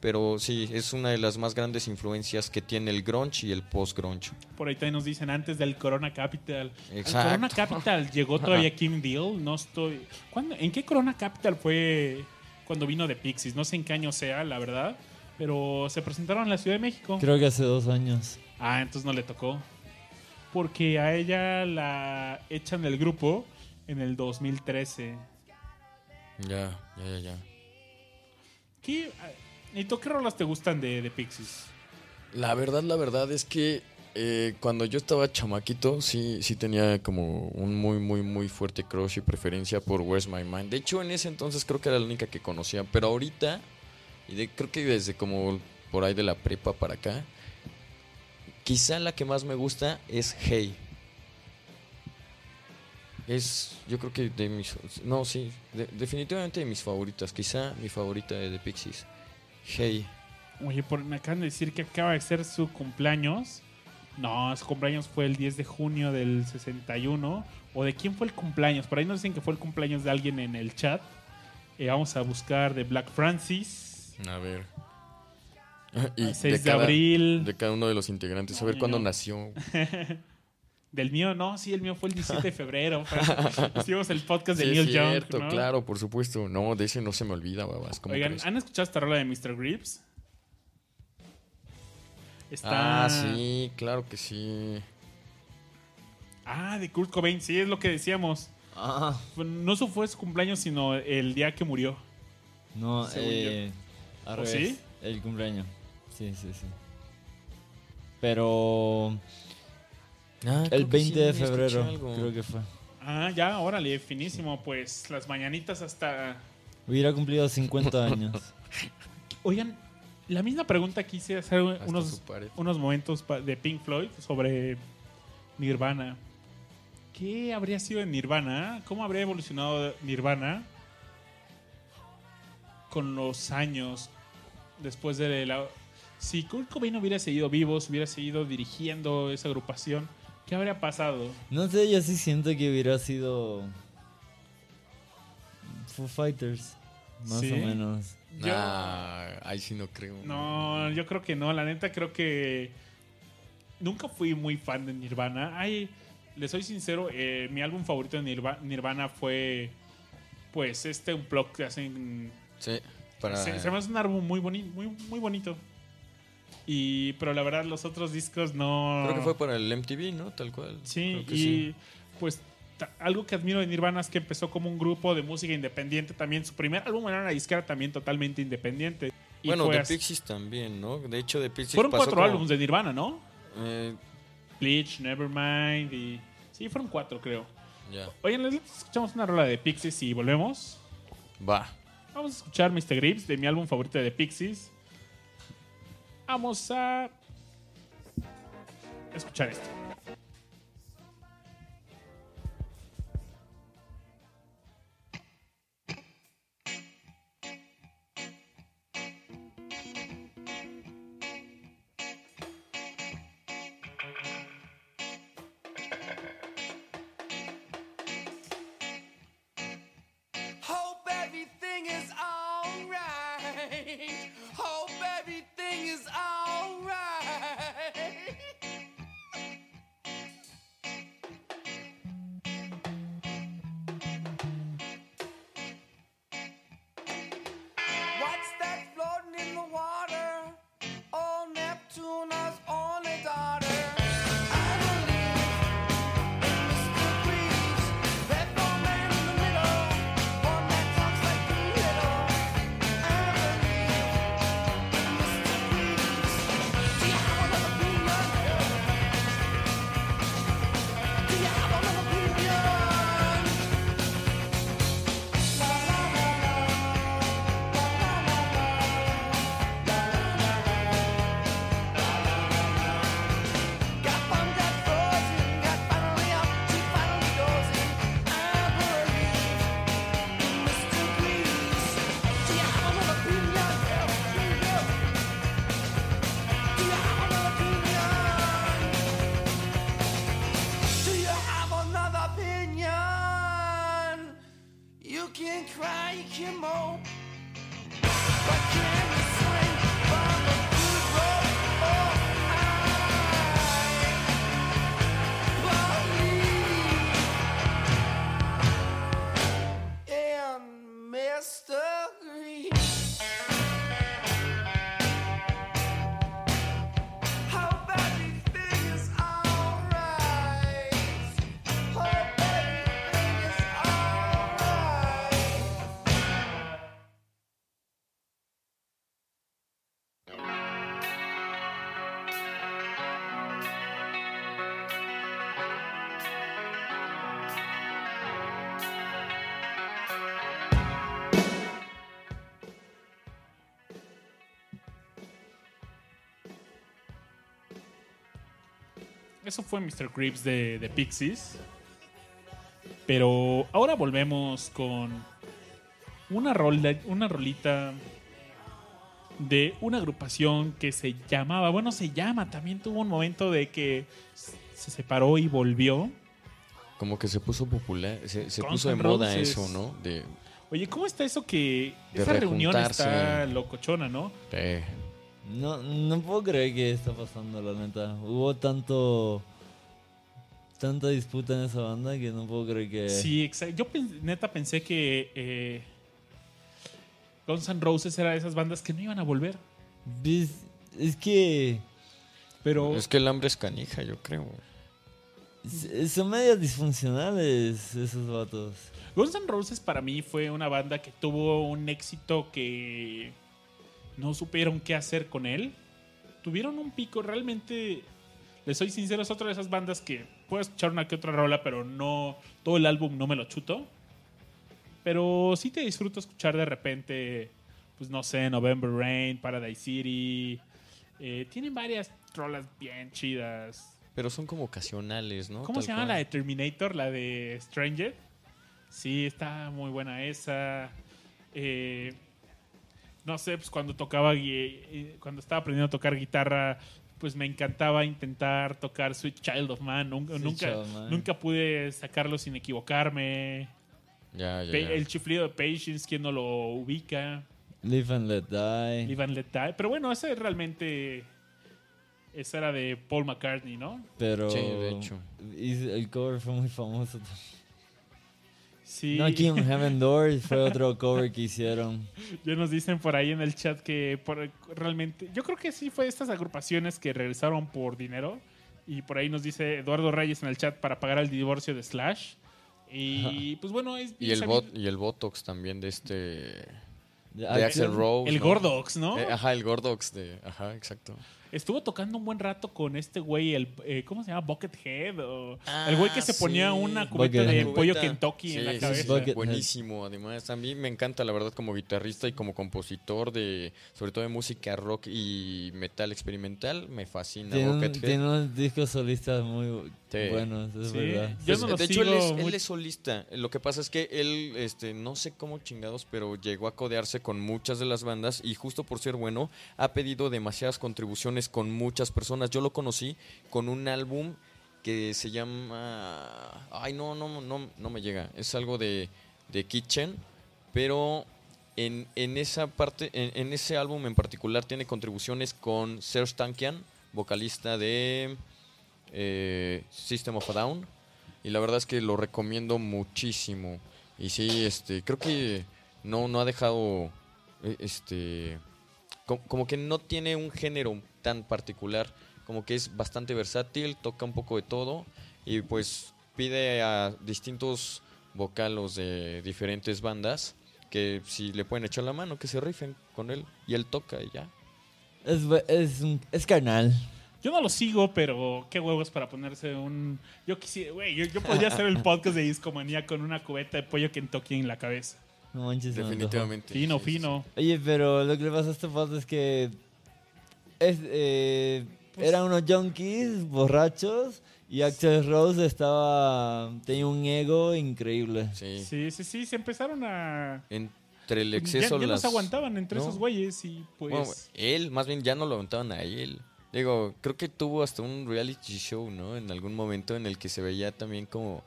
Pero sí, es una de las más grandes influencias que tiene el grunge y el post-grunge. Por ahí también nos dicen antes del Corona Capital. ¿Al Exacto. Corona Capital llegó todavía Kim Deal. No estoy. ¿Cuándo- ¿En qué Corona Capital fue cuando vino de Pixies? No sé en qué año sea, la verdad. Pero se presentaron en la Ciudad de México. Creo que hace dos años. Ah, entonces no le tocó. Porque a ella la echan del grupo en el 2013. Ya, ya, ya, ya. ¿Qué, ¿Y tú qué rolas te gustan de, de Pixies? La verdad, la verdad es que eh, cuando yo estaba chamaquito, sí, sí tenía como un muy, muy, muy fuerte crush y preferencia por Where's My Mind. De hecho, en ese entonces creo que era la única que conocía. Pero ahorita, y de- creo que desde como por ahí de la prepa para acá, quizá la que más me gusta es Hey. Es, yo creo que de mis, no, sí, de- definitivamente de mis favoritas. Quizá mi favorita de The Pixies. Hey. Oye, por, me acaban de decir que acaba de ser su cumpleaños. No, su cumpleaños fue el 10 de junio del 61. ¿O de quién fue el cumpleaños? Por ahí nos dicen que fue el cumpleaños de alguien en el chat. Eh, vamos a buscar de Black Francis. A ver. El 6 de, abril. De cada uno de los integrantes. A ver cuándo no. nació. Del mío, no, sí, el mío fue el 17 de febrero. Hicimos el podcast de Sí, Neil Young. claro, por supuesto. No, de ese no se me olvida, babas. ¿cómo Oigan, crees? ¿han escuchado esta rola de Mr. Grips? Está... Ah, sí, claro que sí. Ah, de Kurt Cobain, sí, es lo que decíamos. Ah, No su fue su cumpleaños, sino el día que murió. no, eh, al ¿O revés. sí? El cumpleaños. Sí, sí, sí. Pero Ah, el creo que 20 sí, de febrero, creo que fue. Ah, ya, órale, finísimo. Pues las mañanitas hasta... Hubiera cumplido 50 años. Oigan, la misma pregunta quise hacer Hasta unos, unos momentos de Pink Floyd sobre Nirvana. ¿Qué habría sido de Nirvana? ¿Cómo habría evolucionado Nirvana con los años después de la... Si Kurt Cobain hubiera seguido vivo, si hubiera seguido dirigiendo esa agrupación, ¿qué habría pasado? No sé, yo sí siento que hubiera sido. Foo Fighters. Más ¿Sí? o menos. Yo- Nah, ahí sí no creo. No, yo creo que no. La neta creo que nunca fui muy fan de Nirvana. Ay, le soy sincero, eh, mi álbum favorito de Nirva- Nirvana fue pues este un blog que hacen Sí, para... se, se me hace un álbum muy bonito, muy, muy bonito. Y pero la verdad los otros discos no Creo que fue para el MTV, ¿no? Tal cual. Sí, Creo que y sí. pues algo que admiro de Nirvana es que empezó como un grupo de música independiente también. Su primer álbum era una disquera también totalmente independiente. Y Bueno, de Pixies también, ¿no? De hecho, de Pixies Fueron pasó cuatro como- álbumes de Nirvana, ¿no? Eh, Bleach, Nevermind y... Sí, fueron cuatro, creo. ya. Oigan, les escuchamos una rola de Pixies y volvemos. Va. Vamos a escuchar Mr. Grips de mi álbum favorito de Pixies. Vamos a escuchar esto. Oh, alright. Hope everything is alright. Eso fue Mr. Creeps de, de Pixies. Pero ahora volvemos con una, rola, una rolita de una agrupación que se llamaba, bueno, se llama, también tuvo un momento de que se separó y volvió. Como que se puso popular, se, puso de moda Roses. eso, ¿no? De, Oye, ¿cómo está eso que De esa reunión está locochona, no? de- No, no puedo creer que está pasando, la neta. Hubo tanto. Tanta disputa en esa banda que no puedo creer que. Sí, exacto. Yo neta pensé que eh, Guns N' Roses era de esas bandas que no iban a volver. Ves, Es que. Pero Es que el hambre es canija, yo creo. Son medias disfuncionales esos vatos. Guns N' Roses para mí fue una banda que tuvo un éxito que no supieron qué hacer con él. Tuvieron un pico, realmente, les soy sincero, es otra de esas bandas que puedo escuchar una que otra rola, pero no, todo el álbum no me lo chuto. Pero sí te disfruto escuchar de repente, pues no sé, November Rain, Paradise City. Eh, tienen varias rolas bien chidas. pero son como ocasionales, ¿no? ¿Cómo Tal se llama cual. la de Terminator? La de Stranger. Sí, está muy buena esa. Eh, no sé, pues cuando tocaba, eh, cuando estaba aprendiendo a tocar guitarra, pues me encantaba intentar tocar Sweet Child of Man. Nunca, nunca, Child of Man. nunca pude sacarlo sin equivocarme. Ya, ya, Pe- ya. El chiflido de Patience, ¿quién no lo ubica? Live and Let Die. Live and Let Die. Pero bueno, ese realmente. Esa era de Paul McCartney, ¿no? Pero. Sí, de hecho. y el cover fue muy famoso. Sí. No, aquí en Heaven Door fue otro cover que hicieron. Ya nos dicen por ahí en el chat que por- realmente. Yo creo que sí fue estas agrupaciones que regresaron por dinero. Y por ahí nos dice Eduardo Reyes en el chat para pagar el divorcio de Slash. Y pues bueno, es Y el, sabido- bot, y el Botox también de este... De De Axel Rose. El ¿no? Gordox, ¿no? Eh, ajá, el Gordox de... Ajá, exacto. Estuvo tocando un buen rato con este güey, el eh, ¿cómo se llama? Buckethead. O, Ah, el güey que se ponía sí. una cubeta de Cubeta. pollo Kentucky Sí, en la sí, cabeza. sí, buenísimo, además. A mí me encanta, la verdad, como guitarrista y como compositor de, sobre todo de música rock y metal experimental, me fascina. Tiene, un- Buckethead. tiene unos discos solistas muy Sí. buenos, es Sí. verdad. Yo no de hecho, él es, él es solista. Lo que pasa es que él, este, no sé cómo chingados, pero llegó a codearse con muchas de las bandas y justo por ser bueno, ha pedido demasiadas contribuciones con muchas personas. Yo lo conocí con un álbum que se llama... Ay, no, no, no, no me llega. Es algo de, de Kitchen, pero en, en esa parte, en, ese álbum en particular tiene contribuciones con Serge Tankian, vocalista de eh, System of a Down. Y la verdad es que lo recomiendo muchísimo. Y sí, este, creo que no, no ha dejado, eh, este, co- como que no tiene un género tan particular, como que es bastante versátil, toca un poco de todo y pues pide a distintos vocalos de diferentes bandas que si le pueden echar la mano, que se rifen con él y él toca y ya. Es, es, un- es carnal. Yo no lo sigo, pero qué huevos para ponerse un. Yo quisiera, güey, yo, yo podría hacer el podcast de Discomanía con una cubeta de pollo Kentucky en la cabeza. No manches. Definitivamente. Fino, Sí, sí, fino. Oye, pero lo que le pasa a este podcast es que es, eh, Pues- eran unos junkies borrachos y Axel Rose estaba tenía un ego increíble. sí. Sí, sí, sí, se empezaron a. Entre el Ya, exceso ya no las- se aguantaban entre No. esos güeyes y pues. Bueno, él, más bien ya no lo aguantaban a él. Digo, creo que tuvo hasta un reality show, ¿no? En algún momento en el que se veía también como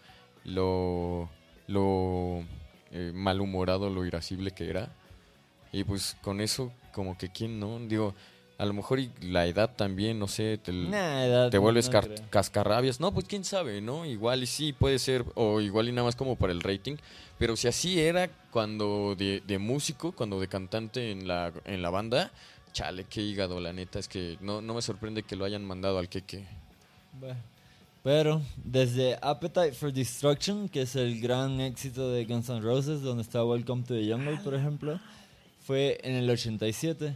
lo, lo eh, malhumorado, lo irascible que era. Y pues con eso, como que quién no. Digo, a lo mejor y la edad también, no sé, te, Nah, edad, te vuelves no cascarrabias. No, pues quién sabe, ¿no? Igual y sí, puede ser, o igual y nada más como para el rating. Pero si así era cuando de, de músico, cuando de cantante en la, en la banda, chale, qué hígado, la neta. Es que no, no me sorprende que lo hayan mandado al queque. Bueno, Pero desde Appetite for Destruction, que es el gran éxito de Guns N' Roses, donde está Welcome to the Jungle, por ejemplo, fue en el 87.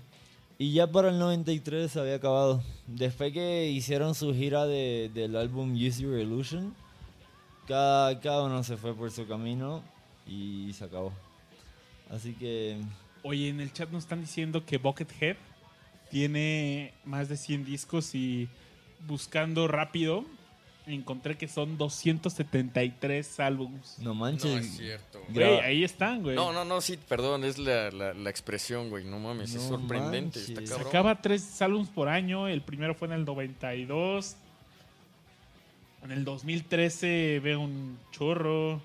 Y ya para el 93 se había acabado. Después que hicieron su gira de- del álbum Use Your Illusion, cada, cada uno se fue por su camino y se acabó. Así que Oye, en el chat nos están diciendo que Buckethead tiene más de 100 discos y buscando rápido encontré que son 273 álbumes. no manches. cierto. Gra- Güey, ahí están, güey. No, no, no, sí, perdón, es la, la, la expresión, güey. No mames, es No sorprendente. manches. Está cabrón. Sacaba tres álbumes por año. El primero fue en el 92. En el 2013 veo un chorro.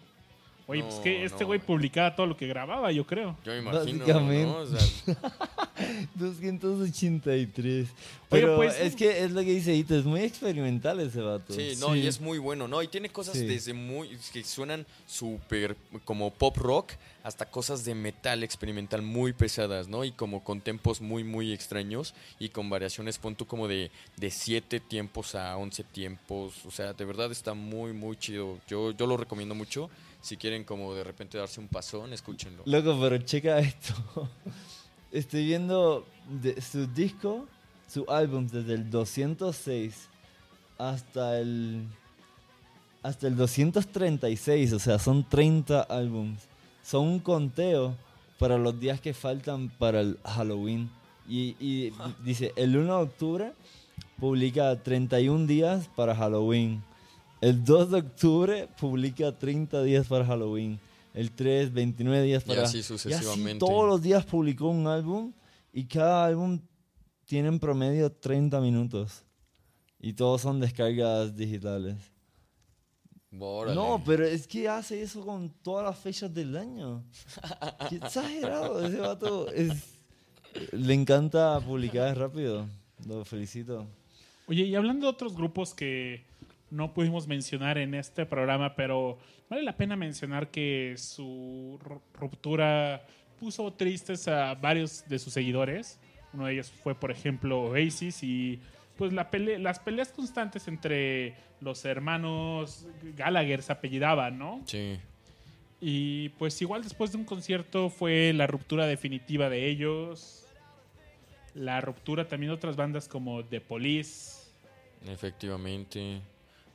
Oye, pues No, que este güey publicaba todo lo que grababa, yo creo. Yo me imagino, Básicamente. ¿no? O sea, 283. Oye, Pero pues, es que es lo que dice Ito, es muy experimental ese vato. Sí, no, Sí. y es muy bueno, ¿no? Y tiene cosas Sí. desde muy. que suenan súper como pop rock hasta cosas de metal experimental muy pesadas, ¿no? Y como con tempos muy, muy extraños y con variaciones, pon tú como de, de 7 tiempos a 11 tiempos. O sea, de verdad está muy, muy chido. Yo, yo lo recomiendo mucho. Si quieren como de repente darse un pasón, escúchenlo. Loco, pero checa esto. Estoy viendo de- su disco, su álbum desde el 206 hasta el hasta el 236, o sea, son 30 álbums. Son un conteo para los días que faltan para el Halloween. Y, y dice, el 1 de octubre publica 31 días para Halloween. El 2 de octubre publica 30 días para Halloween. El 3, 29 días Y para... así sucesivamente. todos los días publicó un álbum y cada álbum tiene en promedio 30 minutos. Y todos son descargas digitales. Órale. No, pero es que hace eso con todas las fechas del año. Qué exagerado. Ese vato es- le encanta publicar rápido. Lo felicito. Oye, y hablando de otros grupos que no pudimos mencionar en este programa, pero vale la pena mencionar que su ru- ruptura puso tristes a varios de sus seguidores. Uno de ellos fue, por ejemplo, Oasis y pues la pele- las peleas constantes entre los hermanos Gallagher se apellidaban, ¿no? Sí. Y pues igual después de un concierto fue la ruptura definitiva de ellos. La ruptura también de otras bandas como The Police. Efectivamente.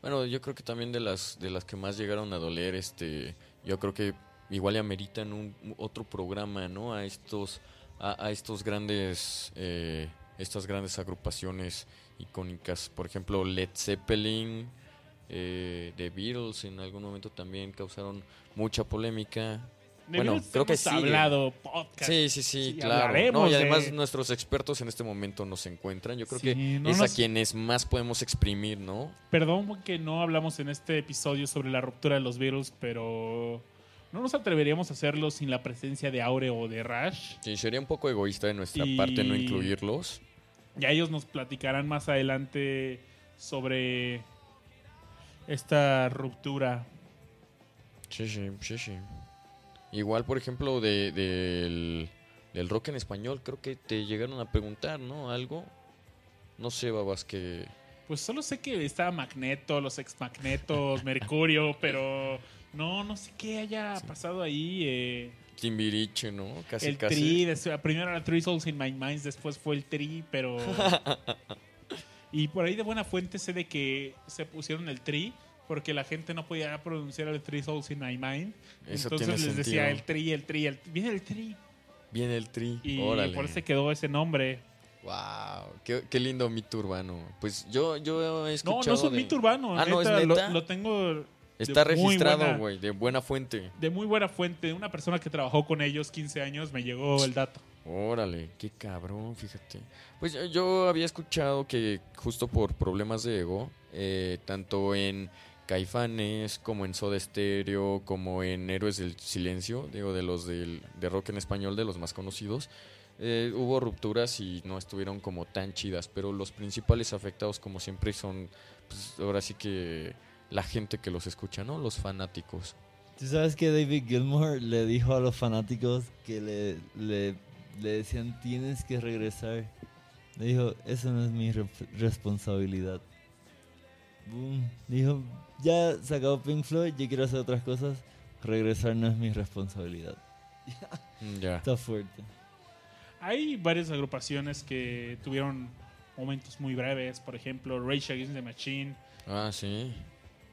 Bueno, yo creo que también de las de las que más llegaron a doler, este, yo creo que igual le ameritan un otro programa, ¿no? A estos a, estos grandes eh, estas grandes agrupaciones icónicas, por ejemplo Led Zeppelin, eh, The Beatles en algún momento también causaron mucha polémica. Bueno, creo que sigue. hablado, podcast. Sí, sí, sí, Sí, claro. No, y de- además nuestros expertos en este momento nos encuentran. Yo creo Sí, que no es nos- a quienes más podemos exprimir, ¿no? Perdón que no hablamos en este episodio sobre la ruptura de los Beatles, pero no nos atreveríamos a hacerlo sin la presencia de Aure o de Rash. Sí, sería un poco egoísta de nuestra Y- parte no incluirlos. Ya ellos nos platicarán más adelante sobre esta ruptura. Sí, sí, sí, sí. Igual, por ejemplo, de, del, del rock en español, creo que te llegaron a preguntar, ¿no? Algo. No sé, babas, que... Pues solo sé que estaba Magneto, los ex Magnetos, Mercurio, pero no, no sé qué haya pasado ahí. eh. Timbiriche, ¿no? Casi, el casi. Tri, primero era Three Souls in My Mind, después fue el Tri, pero. y por ahí de buena fuente sé de que se pusieron el Tri porque la gente no podía pronunciar el Three Souls in My Mind. Eso Entonces les decía el Tri, el Tri, el Viene el Tri. Viene el tri. Y Órale. por eso quedó ese nombre. Wow, qué, qué lindo mito urbano. Pues yo, yo he No, escuchado no es un de- mito urbano. Ah, no, ¿es neta, lo- tengo. Está registrado, güey, de buena fuente. De muy buena fuente. Una persona que trabajó con ellos 15 años me llegó el dato. Órale, qué cabrón, fíjate. Pues yo- yo había escuchado que justo por problemas de ego, eh, tanto en Caifanes, como en Soda Stereo, como en Héroes del Silencio, digo, de los del, de rock en español, de los más conocidos, eh, hubo rupturas y no estuvieron como tan chidas, pero los principales afectados, como siempre, son, pues, ahora sí que la gente que los escucha, ¿no? Los fanáticos. ¿Tú sabes que David Gilmour le dijo a los fanáticos que le, le, decían tienes que regresar? Le dijo, eso no es mi re- responsabilidad. Boom. Dijo, ya se acabó Pink Floyd, yo quiero hacer otras cosas. Regresar no es mi responsabilidad. Ya. Está fuerte. Hay varias agrupaciones que tuvieron momentos muy breves. Por ejemplo, Rage Against the Machine. Ah, sí.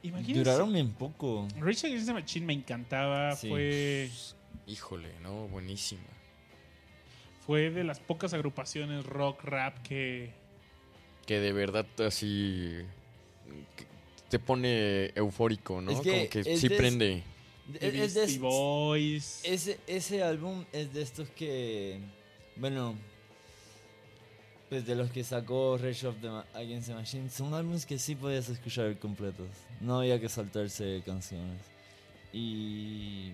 Imagínense. Duraron bien poco. Rage Against the Machine me encantaba. Sí. Fue, Híjole, no, buenísima. fue de las pocas agrupaciones rock rap que. que de verdad así que te pone eufórico, ¿no? Es que Como que es sí de- prende. Es- es de- Boys. Ese, ese álbum es de estos que, bueno, pues de los que sacó Rage of the Ma- Against the Machine, son álbumes que sí podías escuchar completos. No había que saltarse canciones. Y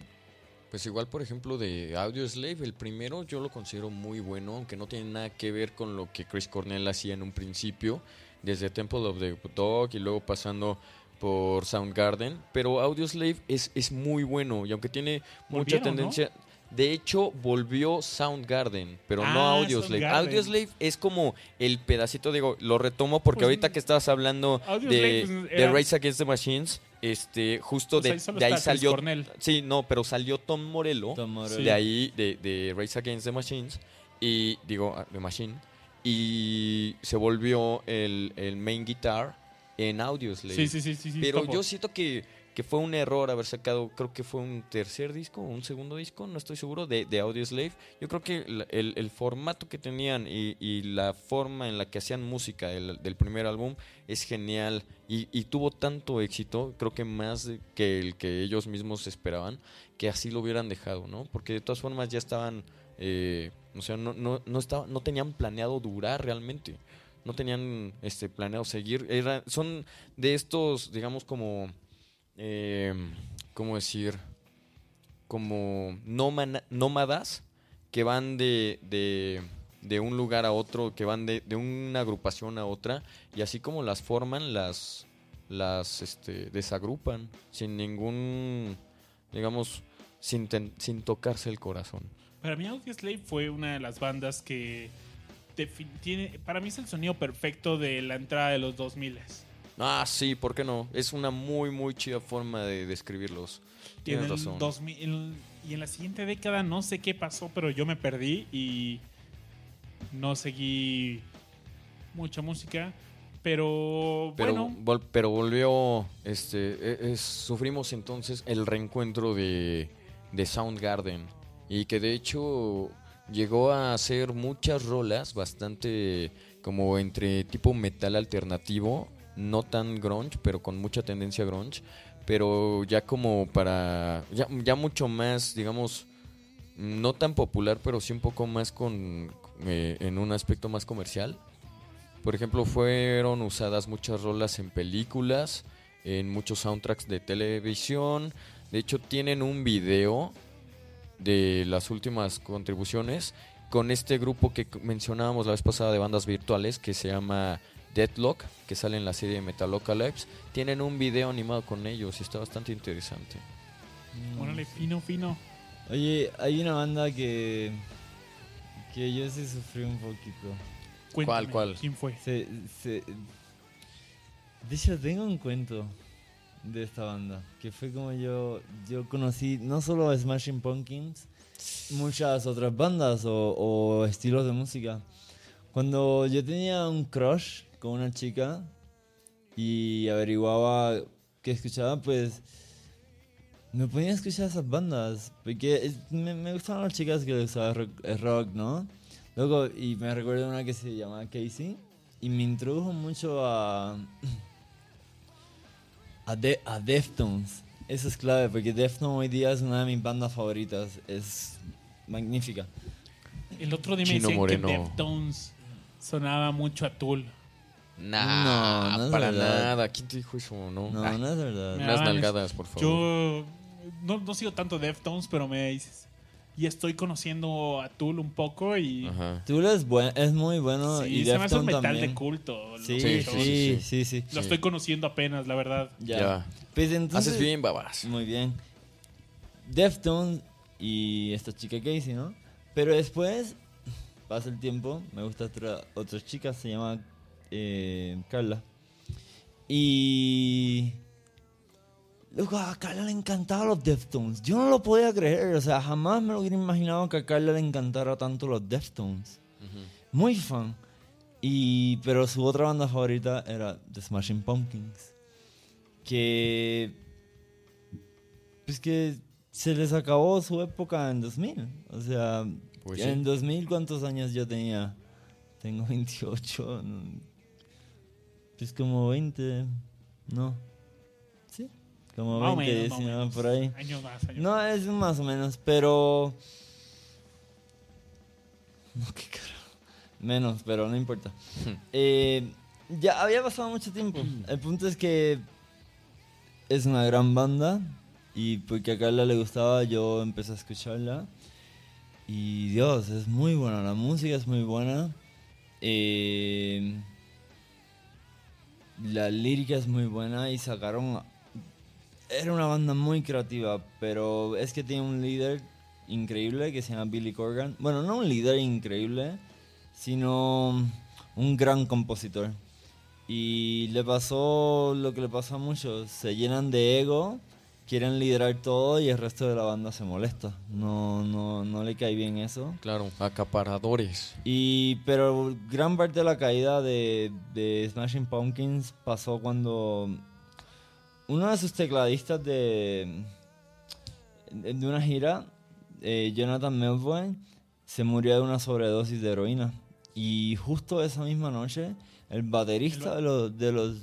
Pues igual, por ejemplo, de Audio Slave, el primero yo lo considero muy bueno, aunque no tiene nada que ver con lo que Chris Cornell hacía en un principio, desde Temple of the Dog y luego pasando por Soundgarden, pero Audio Slave es, es muy bueno y aunque tiene mucha tendencia... De hecho, volvió Soundgarden, pero no Ah, Audioslave. Soundgarden. Audioslave es como el pedacito, digo, lo retomo porque Pues, ahorita que estabas hablando Audioslave, de, pues, Race Against the Machines, este, justo Pues de, ahí de ahí salió... Cornell. Sí, no, pero salió Tom Morello Tom Morello. Sí. de ahí, de, de Race Against the Machines, y digo, ah, The Machine, y se volvió el, el main guitar en Audioslave. Sí, sí, sí, sí. sí, Pero topo. yo siento que que fue un error haber sacado, creo que fue un tercer disco un segundo disco, no estoy seguro, de, de Audioslave. Yo creo que el, el- el formato que tenían y, y la forma en la que hacían música del, del primer álbum es genial y, y tuvo tanto éxito, creo que más que el que ellos mismos esperaban, que así lo hubieran dejado, ¿no? Porque de todas formas ya estaban, eh, o sea, no, no, no, estaba, no tenían planeado durar realmente. No tenían este planeado seguir. Son de estos, digamos, como. Eh, ¿Cómo decir? Como nómadas que van de, de, de un lugar a otro, que van de, de una agrupación a otra, y así como las forman, las, las este, desagrupan sin ningún, digamos, sin, ten- sin tocarse el corazón. Para mí Audioslave fue una de las bandas que tiene, para mí es el sonido perfecto de la entrada de los 2000 Ah, sí, ¿por qué no? Es una muy, muy chida forma de describirlos. En, Tienes razón. 2000 y en la siguiente década no sé qué pasó, pero yo me perdí y no seguí mucha música. Pero, Pero, bueno, vol- pero volvió, este, e- es- sufrimos entonces el reencuentro de, de Soundgarden y que de hecho llegó a hacer muchas rolas bastante como entre tipo metal alternativo, no tan grunge, pero con mucha tendencia grunge, pero ya como para, ya, ya mucho más, digamos, no tan popular, pero sí un poco más con, eh, en un aspecto más comercial. Por ejemplo, fueron usadas muchas rolas en películas, en muchos soundtracks de televisión. De hecho, tienen un video de las últimas contribuciones con este grupo que mencionábamos la vez pasada de bandas virtuales que se llama Deadlock, que sale en la serie Metalocalypse. Tienen un video animado con ellos y está bastante interesante. órale, fino, fino. Oye, hay una banda que. que yo sí sufrí un poquito. Cuéntame, cuál? ¿Quién fue? Se, se- de hecho, tengo un cuento de esta banda. Que fue como yo. Yo conocí no solo a Smashing Pumpkins, muchas otras bandas o, o estilos de música. Cuando yo tenía un crush con una chica y averiguaba qué escuchaba, pues me ponía a escuchar esas bandas. Porque me, me gustaban las chicas que les rock, rock, ¿no? Luego, y me recuerdo una que se llamaba Casey y me introdujo mucho a. a, De- a Deftones. Eso es clave porque Deftones hoy día es una de mis bandas favoritas. Es magnífica. El otro día me Chino decían Moreno. que Deftones sonaba mucho a Tool. Nah, No, no es para verdad. nada. ¿Quién te dijo eso? No, No, Ay, no es verdad. Unas daban- nalgadas, por favor. Yo no, no sigo tanto Deftones, pero me dices. Y estoy conociendo a Tool un poco y. Ajá. Tool es, buen, es muy bueno sí, y se me hace un metal también. de culto. Sí, sí, sí, sí, sí, Lo estoy conociendo apenas, la verdad. Ya. Ya. Pues entonces, Haces bien, babas. Muy bien. Deftones y esta chica Casey, ¿no? Pero después pasa el tiempo, me gusta otra, otra chica, se llama eh, Carla. Y... Luego a Carla le encantaban los Deftones. Yo no lo podía creer, o sea, jamás me lo hubiera imaginado que a Carla le encantara tanto los Deftones. Muy fan. Y, pero su otra banda favorita era The Smashing Pumpkins. Que pues que se les acabó su época en 2000. O sea, Pues en sí. 2000, ¿cuántos años yo tenía? Tengo 28. no, Pues como 20. No. Como Más o 20, menos, más o 19, menos. por ahí. Años más, años No, es más o menos, pero. No, qué carajo. Menos, pero no importa. Eh, ya había pasado mucho tiempo. El punto es que es una gran banda y porque a Carla le gustaba, yo empecé a escucharla. Y Dios, es muy buena, la música es muy buena. Eh, la lírica es muy buena y sacaron era una banda muy creativa, pero es que tiene un líder increíble que se llama Billy Corgan. Bueno, no un líder increíble, sino un gran compositor. Y le pasó lo que le pasa a muchos, se llenan de ego, quieren liderar todo y el resto de la banda se molesta. No, no, no le cae bien eso. Claro, acaparadores. Y, pero gran parte de la caída de, de Smashing Pumpkins pasó cuando uno de sus tecladistas de, de una gira, eh, Jonathan Melvoin, se murió de una sobredosis de heroína. Y justo esa misma noche, el baterista de los, de los,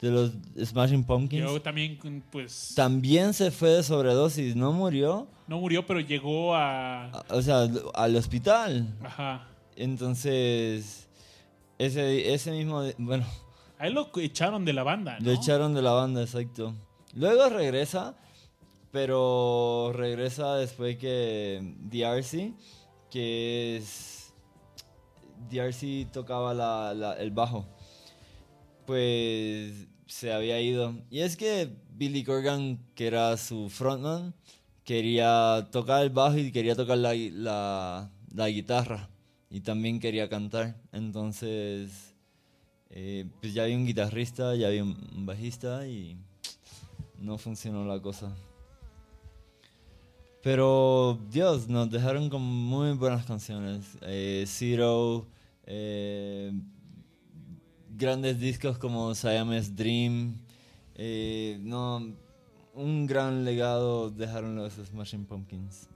de los Smashing Pumpkins Yo también, pues, también se fue de sobredosis. No murió, no murió, pero llegó a... a- o sea, al hospital. Ajá. Entonces, ese, ese mismo, bueno, A él lo echaron de la banda, ¿no? lo echaron de la banda, exacto. Luego regresa, pero regresa después que DRC, que es... DRC tocaba la- la- el bajo. Pues se había ido. Y es que Billy Corgan, que era su frontman, quería tocar el bajo y quería tocar la, la- la guitarra. Y también quería cantar. Entonces, eh, pues ya había un guitarrista, ya había un bajista y no funcionó la cosa. Pero Dios, nos dejaron con muy buenas canciones. Eh, Zero, eh, grandes discos como Siamese Dream. no, un gran legado dejaron los Smashing Pumpkins.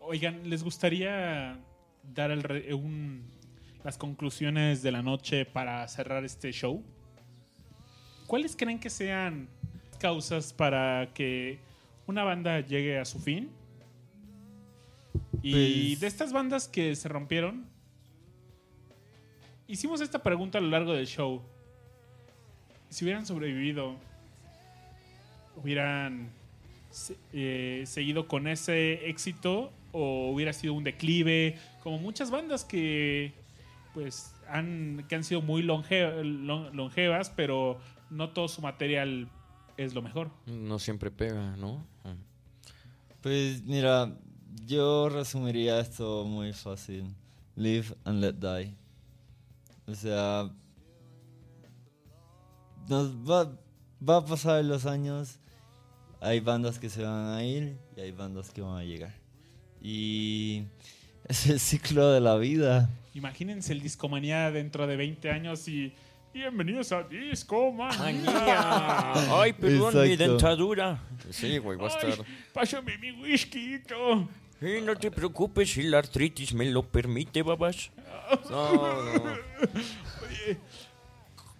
Oigan, ¿les gustaría dar el re- un- las conclusiones de la noche para cerrar este show? ¿Cuáles creen que sean causas para que una banda llegue a su fin? Y Pues- de estas bandas que se rompieron, hicimos esta pregunta a lo largo del show. Si hubieran sobrevivido, hubieran eh, seguido con ese éxito o hubiera sido un declive, como muchas bandas que pues han, que han sido muy longe- lon- longevas, pero no todo su material es lo mejor. No siempre pega, ¿no? Pues mira, yo resumiría esto muy fácil. Live and let die. O sea, nos va, va a pasar los años. Hay bandas que se van a ir y hay bandas que van a llegar. Y es el ciclo de la vida. Imagínense el Discomanía dentro de 20 años y bienvenidos a Discomanía. Manía. Ay, perdón, mi dentadura. Sí, güey, va a Ay, estar. pásame mi whisky. Sí, no te preocupes si la artritis me lo permite, babas. No, no. Oye,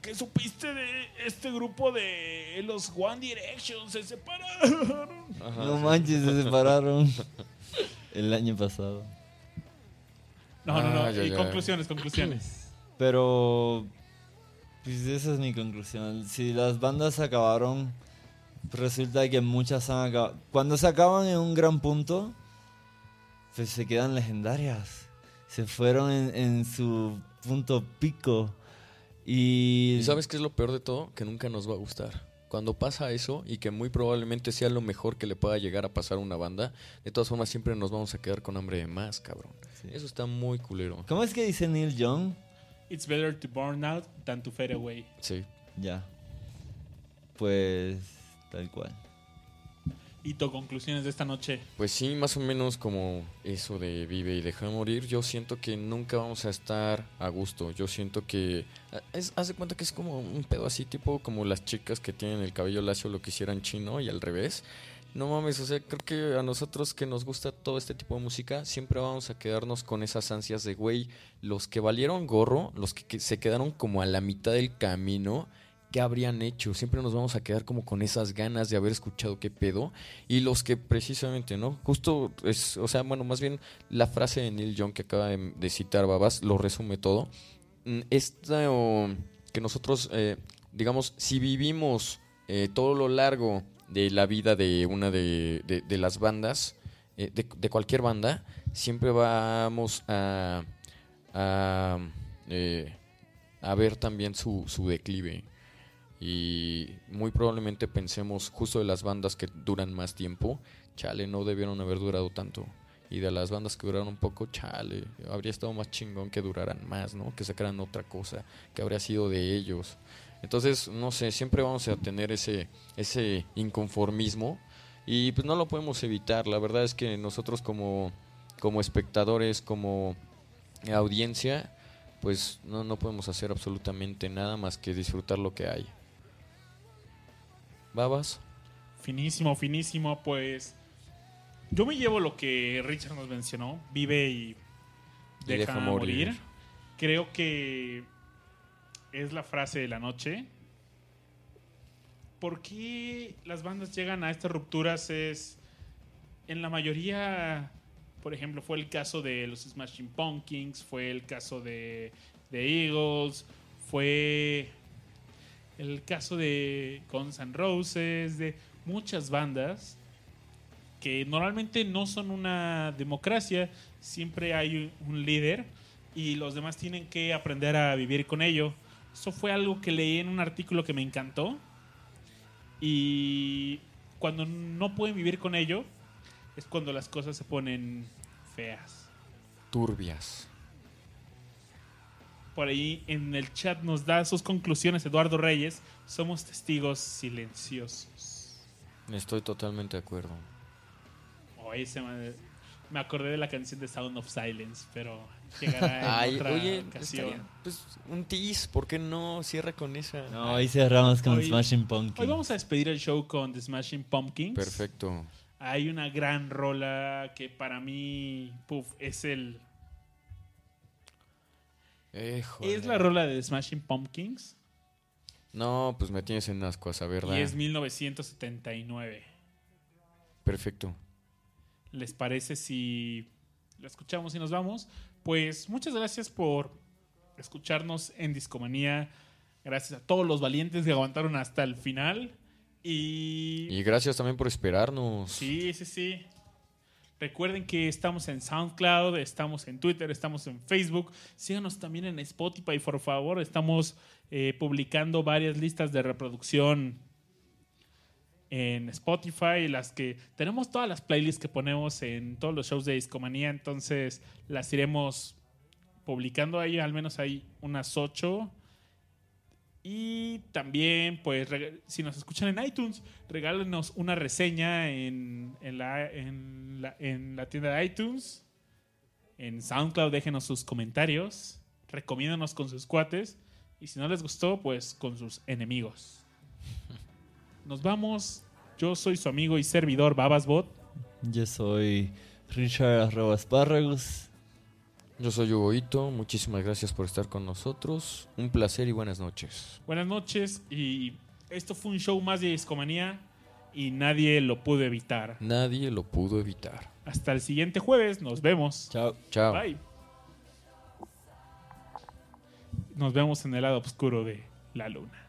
¿qué supiste de este grupo de los One Direction? Se separaron. no manches, se separaron el año pasado. No, no, no. Ah, ya, y ya. conclusiones, conclusiones. Pero, pues esa es mi conclusión. Si las bandas se acabaron, resulta que muchas han acabado. Cuando se acaban en un gran punto, pues se quedan legendarias. Se fueron en, en su punto pico. Y, ¿Y sabes qué es lo peor de todo? Que nunca nos va a gustar. Cuando pasa eso y que muy probablemente sea lo mejor que le pueda llegar a pasar a una banda, de todas formas siempre nos vamos a quedar con hambre de más, cabrón. Sí. Eso está muy culero. ¿Cómo es que dice Neil Young? It's better to burn out than to fade away. Sí. Ya. Pues, tal cual. ¿Y tu conclusiones de esta noche? Pues sí, más o menos como eso de vive y deja morir. Yo siento que nunca vamos a estar a gusto. Yo siento que. ah, Es, haz de cuenta que es como un pedo así, tipo como las chicas que tienen el cabello lacio lo quisieran chino y al revés. No mames, o sea, creo que a nosotros que nos gusta todo este tipo de música, siempre vamos a quedarnos con esas ansias de, güey, los que valieron gorro, los que se quedaron como a la mitad del camino, ¿qué habrían hecho? Siempre nos vamos a quedar como con esas ganas de haber escuchado qué pedo. Y los que precisamente, ¿no? Justo es, o sea, bueno, más bien la frase de Neil Young que acaba de, citar Babas lo resume todo. Mm, Esta que nosotros, eh, digamos, si vivimos eh, todo lo largo de la vida de una de, de- las bandas, eh, de, cualquier banda, siempre vamos a, a, a ver también su, su declive. Y muy probablemente pensemos justo de las bandas que duran más tiempo, chale, no debieron haber durado tanto. Y de las bandas que duraron un poco, chale, habría estado más chingón que duraran más, ¿no? Que sacaran otra cosa, que habría sido de ellos. Entonces, no sé, siempre vamos a tener ese, ese inconformismo y pues no lo podemos evitar. La verdad es que nosotros como, como espectadores, como audiencia, pues no, no podemos hacer absolutamente nada más que disfrutar lo que hay. Babas. Finísimo, finísimo, pues yo me llevo lo que Richard nos mencionó, vive y Y deja, deja morir. morir. Creo que es la frase de la noche. ¿Por qué las bandas llegan a estas rupturas? Es en la mayoría, por ejemplo, fue el caso de los Smashing Pumpkins, fue el caso de, de Eagles, fue el caso de Guns N' Roses, de muchas bandas que normalmente no son una democracia, siempre hay un líder y los demás tienen que aprender a vivir con ello. Eso fue algo que leí en un artículo que me encantó y cuando no pueden vivir con ello es cuando las cosas se ponen feas. Turbias. Por ahí en el chat nos da sus conclusiones Eduardo Reyes. Somos testigos silenciosos. Estoy totalmente de acuerdo. Oye, se me, me acordé de la canción de Sound of Silence, pero llegará en Ay, otra oye, ocasión. estaría- pues un tease, ¿por qué no cierra con esa? No, hoy cerramos con Hoy- Smashing Pumpkins. Hoy vamos a despedir el show con The Smashing Pumpkins. Perfecto. Hay una gran rola que para mí puf, es el Es la rola de Smashing Pumpkins No, pues me tienes en ascuas, a ¿verdad? y es 1979. Perfecto. ¿Les parece si la escuchamos y nos vamos? Pues muchas gracias por escucharnos en Discomanía. Gracias a todos los valientes que aguantaron hasta el final. Y, Y gracias también por esperarnos. sí, sí, sí. Recuerden que estamos en SoundCloud, estamos en Twitter, estamos en Facebook. Síganos también en Spotify, por favor. Estamos eh, publicando varias listas de reproducción en Spotify, las que tenemos todas las playlists que ponemos en todos los shows de Discomanía, entonces las iremos publicando ahí, al menos hay unas ocho. Y también, pues, si nos escuchan en iTunes, regálenos una reseña en, en la, en, la, en la tienda de iTunes. En SoundCloud, déjenos sus comentarios. Recomiéndanos con sus cuates. Y si no les gustó, pues con sus enemigos. Nos vamos. Yo soy su amigo y servidor Babasbot. Yo soy Richard arroba Espárragos. Yo soy Hugo Ito, muchísimas gracias por estar con nosotros. Un placer y buenas noches. Buenas noches. Y esto fue un show más de discomanía. Y nadie lo pudo evitar. Nadie lo pudo evitar. Hasta el siguiente jueves. Nos vemos. Chao. Chao. Bye. Nos vemos en el lado oscuro de la luna.